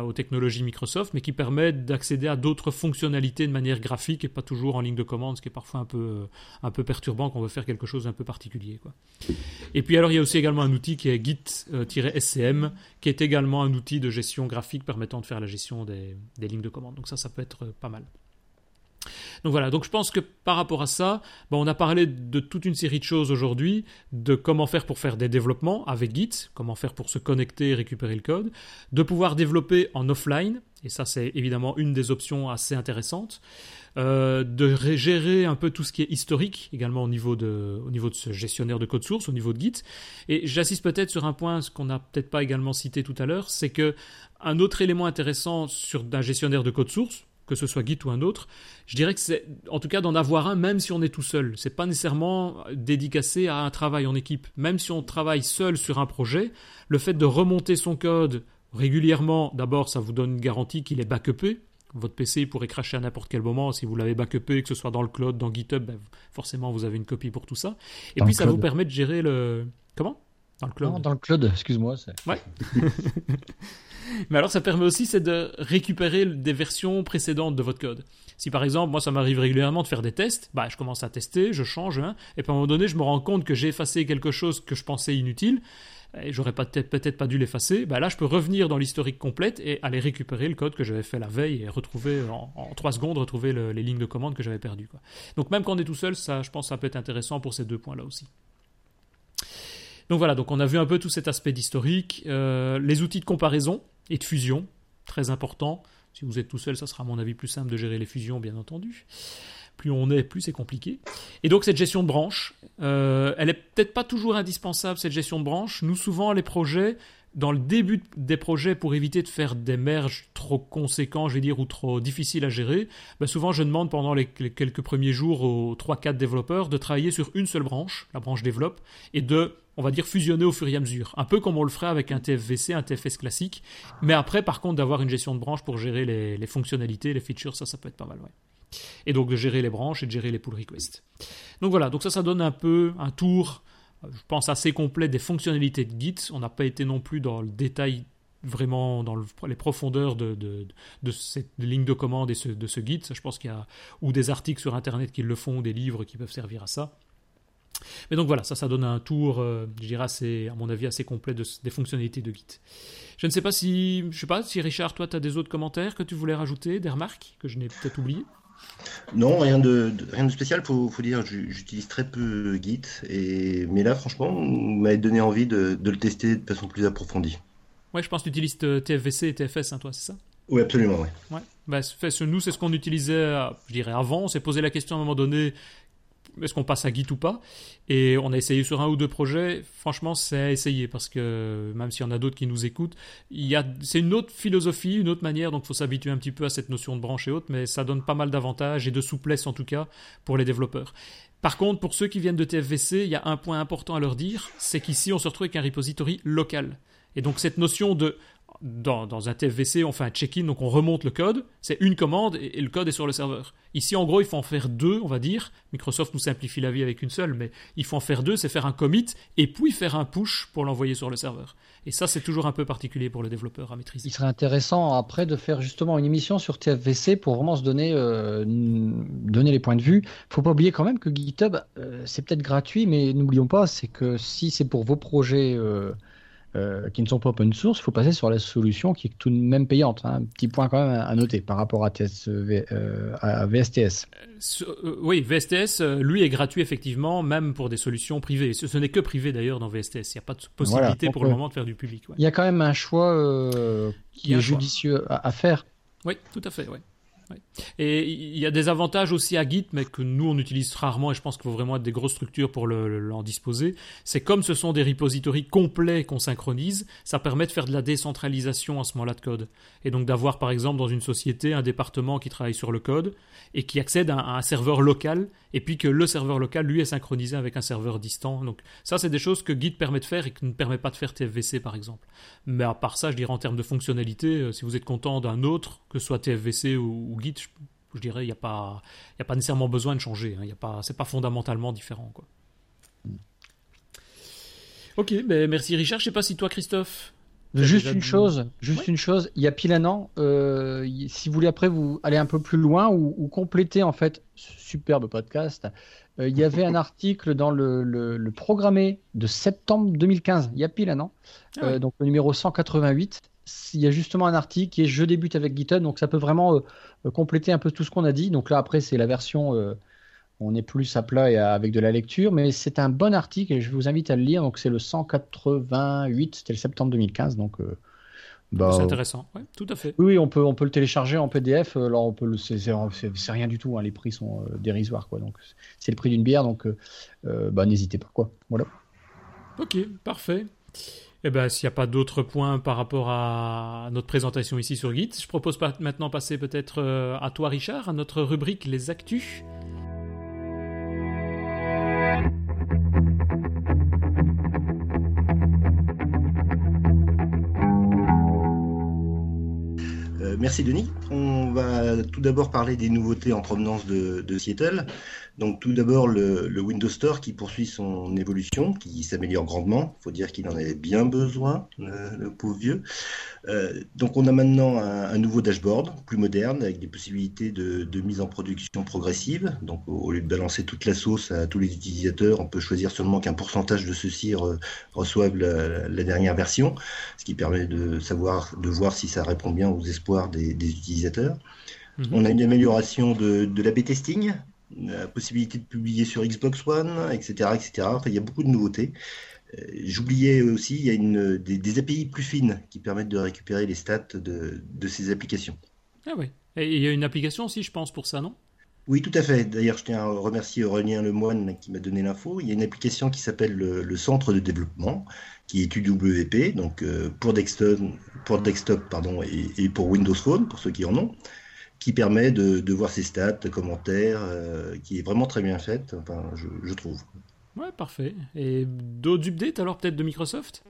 aux technologies Microsoft, mais qui permet d'accéder à d'autres fonctionnalités de manière graphique et pas toujours en ligne de commande, ce qui est parfois un peu euh, un peu perturbant quand on veut faire quelque chose d'un peu particulier. Et puis alors il y a aussi également un outil qui est Git-SCM, qui est également un outil de gestion graphique permettant de faire la gestion des, des lignes de commande. Donc ça, ça peut être pas mal. Donc voilà, donc je pense que par rapport à ça, on a parlé de toute une série de choses aujourd'hui, de comment faire pour faire des développements avec Git, comment faire pour se connecter et récupérer le code, de pouvoir développer en offline, et ça c'est évidemment une des options assez intéressantes, euh, de gérer un peu tout ce qui est historique également au niveau de, ce gestionnaire de code source, au niveau de Git. Et j'assiste peut-être sur un point, qu'on n'a peut-être pas également cité tout à l'heure, c'est que un autre élément intéressant sur un gestionnaire de code source, que ce soit Git ou un autre, je dirais que c'est en tout cas d'en avoir un même si on est tout seul. C'est pas nécessairement dédicacé à un travail en équipe. Même si on travaille seul sur un projet, le fait de remonter son code régulièrement, d'abord ça vous donne une garantie qu'il est backupé. Votre PC pourrait cracher à n'importe quel moment. Si vous l'avez backupé, que ce soit dans le cloud, dans GitHub, ben, forcément vous avez une copie pour tout ça. Et puis ça vous permet de gérer le. Comment? Dans le cloud. dans le cloud, excuse-moi. Ouais. [LAUGHS] Mais alors, ça permet aussi c'est de récupérer des versions précédentes de votre code. Si par exemple, moi, ça m'arrive régulièrement de faire des tests, bah, je commence à tester, je change, hein, et puis à un moment donné, je me rends compte que j'ai effacé quelque chose que je pensais inutile, et j'aurais peut-être pas dû l'effacer, bah là je peux revenir dans l'historique complète et aller récupérer le code que j'avais fait la veille et retrouver en, trois secondes retrouver les lignes de commande que j'avais perdues. Donc même quand on est tout seul, ça, je pense que ça peut être intéressant pour ces deux points-là aussi. Donc voilà, donc on a vu un peu tout cet aspect d'historique, euh, les outils de comparaison et de fusion, très important. Si vous êtes tout seul, ça sera à mon avis plus simple de gérer les fusions, bien entendu. Plus on est, plus c'est compliqué. Et donc cette gestion de branche, euh, elle est peut-être pas toujours indispensable, cette gestion de branche. Nous, souvent, les projets, dans le début des projets, pour éviter de faire des merges trop conséquents, je vais dire, ou trop difficiles à gérer, ben souvent je demande pendant les, les quelques premiers jours aux 3-4 développeurs de travailler sur une seule branche, la branche développe, et de on va dire, fusionner au fur et à mesure. Un peu comme on le ferait avec un TFVC, un TFS classique. Mais après, par contre, d'avoir une gestion de branche pour gérer les, fonctionnalités, les features, ça, ça peut être pas mal, ouais. Et donc de gérer les branches et de gérer les pull requests. Donc voilà, donc ça, ça donne un peu un tour, je pense, assez complet des fonctionnalités de Git. On n'a pas été non plus dans le détail vraiment dans les profondeurs de, de, cette ligne de commande et de ce Git. Je pense qu'il y a ou des articles sur Internet qui le font, des livres qui peuvent servir à ça. Mais donc voilà, ça, ça donne un tour, euh, je dirais, assez, à mon avis, assez complet des fonctionnalités de Git. Je ne sais pas si, je sais pas, si Richard, toi, tu as des autres commentaires que tu voulais rajouter, des remarques que je n'ai peut-être oubliées? Non, rien de, rien de spécial, faut, faut dire, j'utilise très peu Git, et, mais là, franchement, vous m'avez donné envie de, de, le tester de façon plus approfondie. Ouais, je pense que tu utilises TFVC et TFS, hein, toi, c'est ça? Oui, absolument, oui. Ouais. Bah, nous, c'est ce qu'on utilisait, je dirais, avant. On s'est posé la question à un moment donné est-ce qu'on passe à Git ou pas Et on a essayé sur un ou deux projets. Franchement, c'est à essayer parce que même s'il y en a d'autres qui nous écoutent, il c'est une autre philosophie, une autre manière. Donc, il faut s'habituer un petit peu à cette notion de branche et autres, mais ça donne pas mal d'avantages et de souplesse en tout cas pour les développeurs. Par contre, pour ceux qui viennent de TFVC, il y a un point important à leur dire, c'est qu'ici, on se retrouve avec un repository local. Et donc cette notion de dans, un TFVC, on fait un check-in, donc on remonte le code, c'est une commande et, le code est sur le serveur. Ici, en gros, il faut en faire deux, on va dire. Microsoft nous simplifie la vie avec une seule, mais il faut en faire deux, c'est faire un commit et puis faire un push pour l'envoyer sur le serveur. Et ça, c'est toujours un peu particulier pour le développeur à maîtriser. Il serait intéressant après de faire justement une émission sur TFVC pour vraiment se donner, euh, donner les points de vue. Il faut pas oublier quand même que GitHub, euh, c'est peut-être gratuit, mais n'oublions pas, c'est que si c'est pour vos projets... Euh, euh, qui ne sont pas open source, il faut passer sur la solution qui est tout de même payante. Hein. Un petit point quand même à noter par rapport à, TS, euh, à VSTS. Euh, oui, VSTS, lui, est gratuit effectivement, même pour des solutions privées. Ce, n'est que privé d'ailleurs dans VSTS. Il n'y a pas de possibilité pour le moment de faire du public. Il y a quand même un choix qui est judicieux à, à, faire. Oui, tout à fait. Et il y a des avantages aussi à Git, mais que nous on utilise rarement et je pense qu'il faut vraiment être des grosses structures pour l'en disposer. C'est comme ce sont des repositories complets qu'on synchronise, ça permet de faire de la décentralisation à ce moment-là de code. Et donc d'avoir par exemple dans une société un département qui travaille sur le code et qui accède à un serveur local et puis que le serveur local lui est synchronisé avec un serveur distant. Donc ça c'est des choses que Git permet de faire et que ne permet pas de faire TFVC par exemple. Mais à part ça, je dirais en termes de fonctionnalité, euh, si vous êtes content d'un autre, que ce soit TFVC ou, Git, je, dirais il n'y a pas il a pas nécessairement besoin de changer. Hein. Il y a pas c'est pas fondamentalement différent quoi. Ok, ben merci Richard. Je sais pas si toi Christophe Juste une chose, juste une chose. Il y a pile un an, euh, si vous voulez après vous aller un peu plus loin ou, compléter en fait, superbe podcast. Euh, il y avait un article dans le, le, programmé de septembre 2015. Il y a pile un an, ah euh, donc le numéro 188. Il y a justement un article qui est Je débute avec GitHub, donc ça peut vraiment compléter un peu tout ce qu'on a dit. Donc là après c'est la version on est plus à plat et avec de la lecture, mais c'est un bon article et je vous invite à le lire. Donc c'est le 188, c'était le septembre 2015, donc. Euh, bah, c'est intéressant, ouais, tout à fait. Oui, on peut, on peut le télécharger en PDF. Euh, alors on peut, c'est rien du tout. Hein, les prix sont euh, dérisoires, quoi. Donc c'est le prix d'une bière, donc bah, n'hésitez pas, quoi. Voilà. Ok, parfait. Eh ben, s'il n'y a pas d'autres points par rapport à notre présentation ici sur Git, je propose maintenant passer peut-être à toi, Richard, à notre rubrique Les Actus. merci Denis. On va tout d'abord parler des nouveautés en provenance de, Seattle. Donc tout d'abord le, Windows Store qui poursuit son évolution, qui s'améliore grandement. Il faut dire qu'il en avait bien besoin, le pauvre vieux. Euh, donc on a maintenant un, nouveau dashboard, plus moderne, avec des possibilités de, mise en production progressive. Donc au, lieu de balancer toute la sauce à tous les utilisateurs, on peut choisir seulement qu'un pourcentage de ceux-ci reçoivent la, dernière version, ce qui permet de savoir, de voir si ça répond bien aux espoirs des, utilisateurs. Mhm. On a une amélioration de, de l'AB testing, la possibilité de publier sur Xbox One, etc. etc. il y a beaucoup de nouveautés. Euh, j'oubliais aussi, il y a une, des, API plus fines qui permettent de récupérer les stats de, ces applications. Ah oui. Et il y a une application aussi, je pense, pour ça, non? Oui, tout à fait. D'ailleurs, je tiens à remercier Aurélien Lemoine qui m'a donné l'info. Il y a une application qui s'appelle le, Centre de développement, qui est UWP, donc euh, pour desktop, pour desktop pardon, et, pour Windows Phone, pour ceux qui en ont, qui permet de, voir ses stats, commentaires, euh, qui est vraiment très bien faite, enfin, je trouve. Ouais, parfait. Et d'autres updates alors peut-être de Microsoft?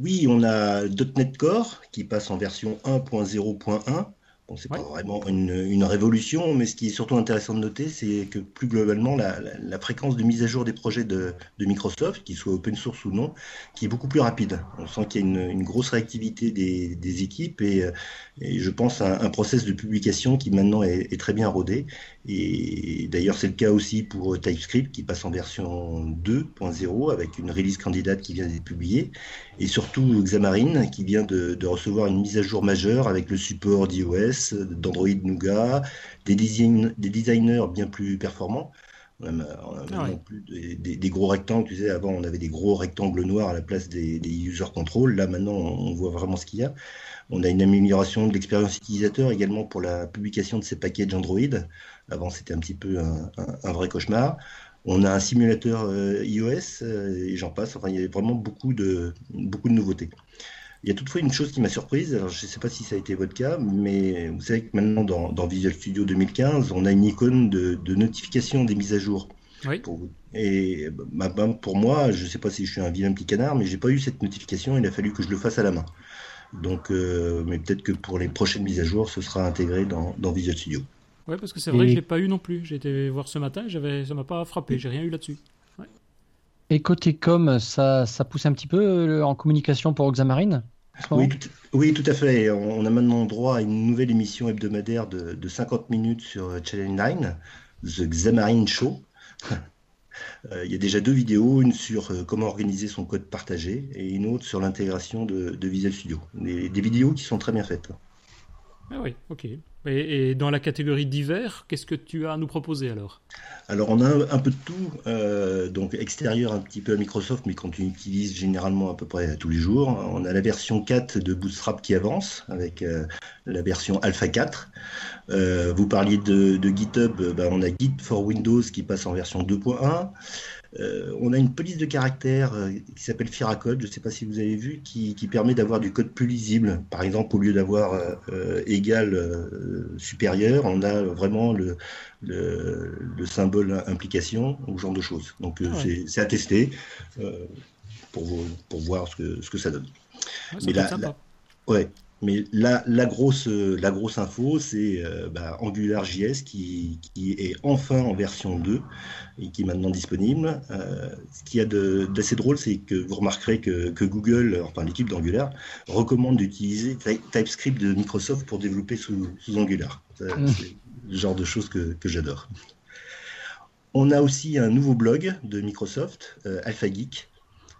Oui, on a .NET Core qui passe en version 1.0.1 Bon, c'est pas vraiment une, révolution, mais ce qui est surtout intéressant de noter, c'est que plus globalement, la, fréquence de mise à jour des projets de, Microsoft, qu'ils soient open source ou non, qui est beaucoup plus rapide. On sent qu'il y a une, grosse réactivité des, équipes et, je pense à un, process de publication qui maintenant est, très bien rodé. Et d'ailleurs, c'est le cas aussi pour TypeScript qui passe en version 2.0 avec une release candidate qui vient d'être publiée. Et surtout Xamarin qui vient de, de recevoir une mise à jour majeure avec le support d'iOS d'Android Nougat, des, des designers bien plus performants. On a, ah plus des, gros rectangles. Tu sais, avant, on avait des gros rectangles noirs à la place des, user control. Là, maintenant, on voit vraiment ce qu'il y a. On a une amélioration de l'expérience utilisateur également pour la publication de ces packages Android. Avant, c'était un petit peu un, vrai cauchemar. On a un simulateur euh, iOS euh, et j'en passe. Enfin, il y a vraiment beaucoup de, beaucoup de nouveautés. Il y a toutefois une chose qui m'a surprise, alors je ne sais pas si ça a été votre cas, mais vous savez que maintenant dans, Visual Studio 2015, on a une icône de, notification des mises à jour. Oui. et bah, bah, pour moi, je ne sais pas si je suis un vilain petit canard, mais j'ai pas eu cette notification, il a fallu que je le fasse à la main. Donc, euh, mais peut-être que pour les prochaines mises à jour, ce sera intégré dans, Visual Studio. Oui, parce que c'est vrai que je l'ai pas eu non plus. J'ai été voir ce matin, j'avais, ça m'a pas frappé, j'ai rien eu là-dessus. Et côté com, ça, ça pousse un petit peu euh, en communication pour Xamarin oui tout, oui, tout à fait. On a maintenant droit à une nouvelle émission hebdomadaire de, de 50 minutes sur euh, Channel 9, The Xamarin Show. [LAUGHS] Euh, il y a déjà deux vidéos, une sur comment organiser son code partagé et une autre sur l'intégration de, Visual Studio. Des, des, vidéos qui sont très bien faites. Ah oui, ok. Et, dans la catégorie divers, qu'est-ce que tu as à nous proposer alors? Alors on a un, peu de tout, euh, donc extérieur un petit peu à Microsoft, mais qu'on utilise généralement à peu près tous les jours. On a la version 4 de Bootstrap qui avance avec euh, la version Alpha 4. Euh, vous parliez de, GitHub, bah, on a Git for Windows qui passe en version 2.1. Euh, on a une police de caractère euh, qui s'appelle Firacode, je ne sais pas si vous avez vu, qui, permet d'avoir du code plus lisible. Par exemple, au lieu d'avoir euh, égal supérieur, on a vraiment le, symbole implication ou genre de choses. Donc ah c'est à tester pour, pour voir ce que, ce que ça donne. Mais là, ouais, mais la, la, grosse, la grosse info, c'est euh, bah, AngularJS qui, qui, est enfin en version 2 et qui est maintenant disponible. Euh, ce qui a d'assez drôle, c'est que vous remarquerez que, que Google, enfin l'équipe d'Angular, recommande d'utiliser TypeScript de Microsoft pour développer sous, sous Angular. Mmh. C'est le genre de choses que, que j'adore. On a aussi un nouveau blog de Microsoft, euh, AlphaGeek,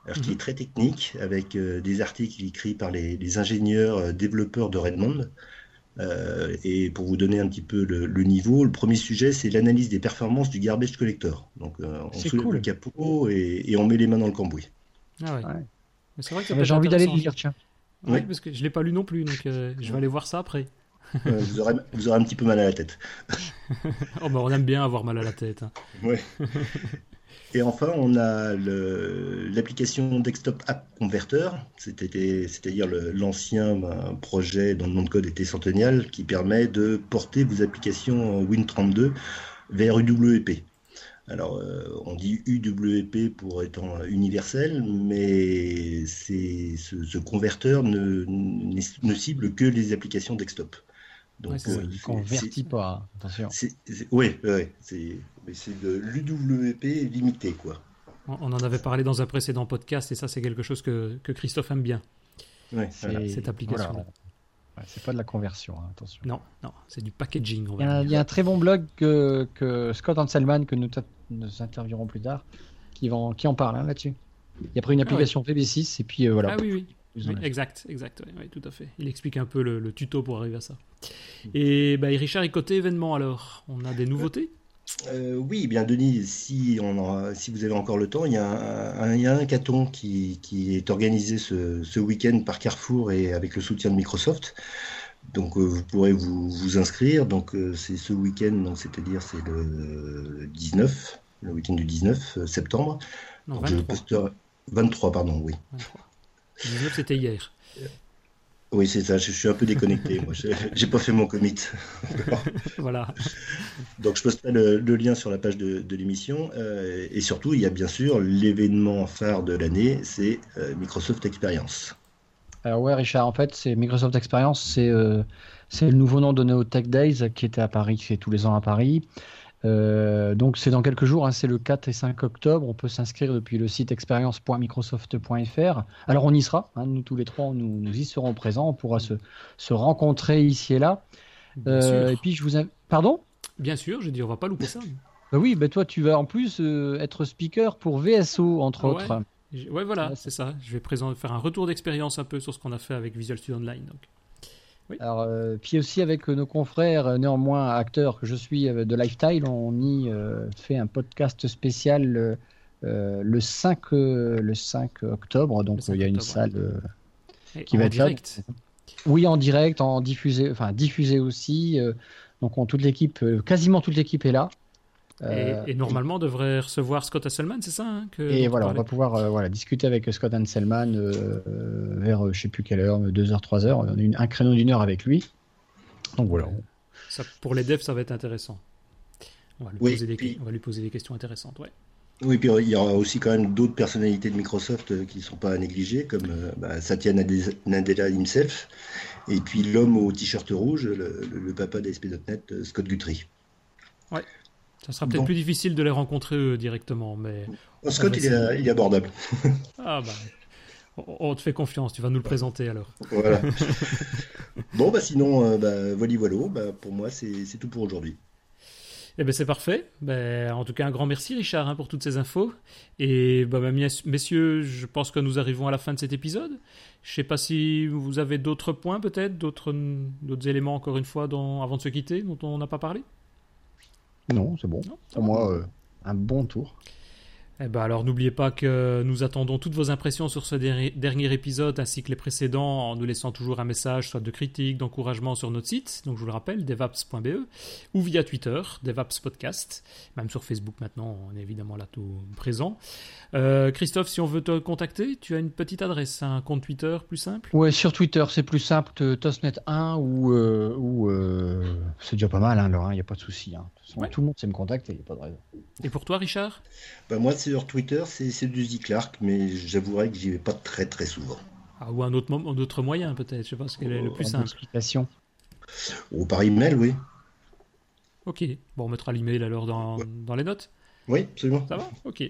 alors, qui est mhm. très technique, avec euh, des articles écrits par les, ingénieurs euh, développeurs de Redmond. Euh, et pour vous donner un petit peu le, niveau, le premier sujet, c'est l'analyse des performances du garbage collector. Donc, on soulève le capot et, on met les mains dans le cambouis. Ah ouais. C'est vrai que J'ai envie d'aller le lire, tiens. Oui, parce que je ne l'ai pas lu non plus, donc je vais aller voir ça après. vous, aurez, vous, aurez, un petit peu mal à la tête. [LAUGHS] oh, bah, on aime bien avoir mal à la tête. Hein. Oui. [LAUGHS] Et enfin, on a l'application Desktop App Converter, c'est-à-dire l'ancien ben, projet dont le nom de code était Centennial, qui permet de porter vos applications Win32 vers UWP. Alors, euh, on dit UWP pour étant universel, mais ce, ce, converteur ne, ne, cible que les applications desktop. Donc, ouais, euh, convertit pas, attention. oui, c'est mais c'est de l'UWP limité, quoi. On en avait parlé dans un précédent podcast et ça, c'est quelque chose que, que, Christophe aime bien. Ouais, cette application. c'est pas de la conversion, hein, attention. Non, non, c'est du packaging. il, y a, un très bon blog que, que Scott Anselman, que nous, nous interviewerons plus tard, qui, qui en parle hein, là-dessus. Il a pris une ah application VB6 et puis euh, voilà. Ah oui, oui. exact, exact, oui, tout à fait. Il explique un peu le, tuto pour arriver à ça. Et bah, Richard, et côté événement alors, on a des nouveautés? Euh, oui, bien Denis, si, on si vous avez encore le temps, il y a un, il y a un hackathon qui, qui, est organisé ce, ce week-end par Carrefour et avec le soutien de Microsoft. Donc euh, vous pourrez vous, vous inscrire. Donc euh, c'est ce week-end, c'est-à-dire c'est le 19, le week-end du 19 septembre. Non, 23. 23, pardon, oui. 19 c'était hier. Oui, c'est ça, je, suis un peu déconnecté. Moi, j'ai [LAUGHS] pas fait mon commit. [LAUGHS] voilà. Donc, je posterai le, lien sur la page de, l'émission. Euh, et surtout, il y a bien sûr l'événement phare de l'année, c'est euh, Microsoft Experience. Alors, ouais, Richard, en fait, c'est Microsoft Experience, c'est euh, le nouveau nom donné au Tech Days qui était à Paris, c'est tous les ans à Paris. Euh, donc c'est dans quelques jours, hein, c'est le 4 et 5 octobre. On peut s'inscrire depuis le site experience.microsoft.fr. Alors on y sera, hein, nous tous les trois, nous, nous y serons présents. On pourra se, se rencontrer ici et là. Euh, et puis je vous, pardon? Bien sûr, je dis on va pas louper ça. Bah oui, bah toi tu vas en plus euh, être speaker pour VSO entre autres. Ouais, voilà, c'est ça. Je vais présenter, faire un retour d'expérience un peu sur ce qu'on a fait avec Visual Studio Online. Donc. Alors, euh, puis aussi avec nos confrères, euh, néanmoins acteurs que je suis euh, de Lifestyle, on y fait un podcast spécial le 5 le 5 octobre. Donc il y a une salle qui va être direct. Oui, en direct, en diffusé, enfin diffusé aussi. donc on, toute l'équipe, quasiment toute l'équipe est là. Et, normalement, on devrait recevoir Scott Hasselman, c'est ça hein, que, Et voilà, on va pouvoir voilà, discuter avec Scott Hasselman vers je sais plus quelle heure, 2h, 3h. On a un créneau d'une heure avec lui. Donc voilà. Ça, pour les devs, ça va être intéressant. On va lui, poser, des, on va lui poser des questions intéressantes. Ouais. Oui, puis il y aura aussi quand même d'autres personnalités de Microsoft qui ne sont pas à négliger, comme bah, Satya Nadella himself, et puis l'homme au t-shirt rouge, le, le papa d'ASP.NET, Scott Guthrie. Ouais. Ça sera peut-être plus difficile de les rencontrer eux directement, mais. Scott, il est, il est, abordable. ah bah. On te fait confiance, tu vas nous le présenter alors. Voilà. [LAUGHS] bon, bah sinon, euh, bah, voilà, voilà. Bah, pour moi, c'est tout pour aujourd'hui. Eh ben c'est parfait. Ben, en tout cas, un grand merci Richard hein, pour toutes ces infos. Et bah, messieurs, je pense que nous arrivons à la fin de cet épisode. Je ne sais pas si vous avez d'autres points peut-être, d'autres éléments encore une fois avant de se quitter dont on n'a pas parlé. Non, c'est bon. Pour moi, euh, un bon tour. Eh ben alors n'oubliez pas que nous attendons toutes vos impressions sur ce dernier épisode ainsi que les précédents en nous laissant toujours un message soit de critique, d'encouragement sur notre site, donc je vous le rappelle, devaps.be, ou via Twitter, Devaps Podcast, même sur Facebook maintenant, on est évidemment là tout présent. Euh, Christophe, si on veut te contacter, tu as une petite adresse, un compte Twitter plus simple? Ouais, sur Twitter c'est plus simple, Tosnet1 ou, euh, ou euh, c'est déjà pas mal, hein, il n'y a pas de souci. Hein. Tout le monde sait me contacter, il n'y a pas de raison. Et pour toi Richard? Bah, Moi c'est sur Twitter, c'est du Clark, mais j'avouerai que j'y vais pas très très souvent. Ah, ou un autre, un autre moyen peut-être, je sais pas ce qui est le plus simple. Explication. Ou par email, oui. Ok, bon on mettra l'email alors dans, dans les notes. Oui, absolument. Ça va? Ok.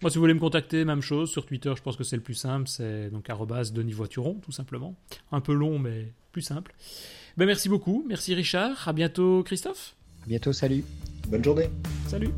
Moi, si vous voulez me contacter, même chose. Sur Twitter, je pense que c'est le plus simple. C'est donc Denis Voituron, tout simplement. Un peu long, mais plus simple. Ben, merci beaucoup. Merci Richard. À bientôt, Christophe. Bientôt. Salut. Bonne journée. Salut.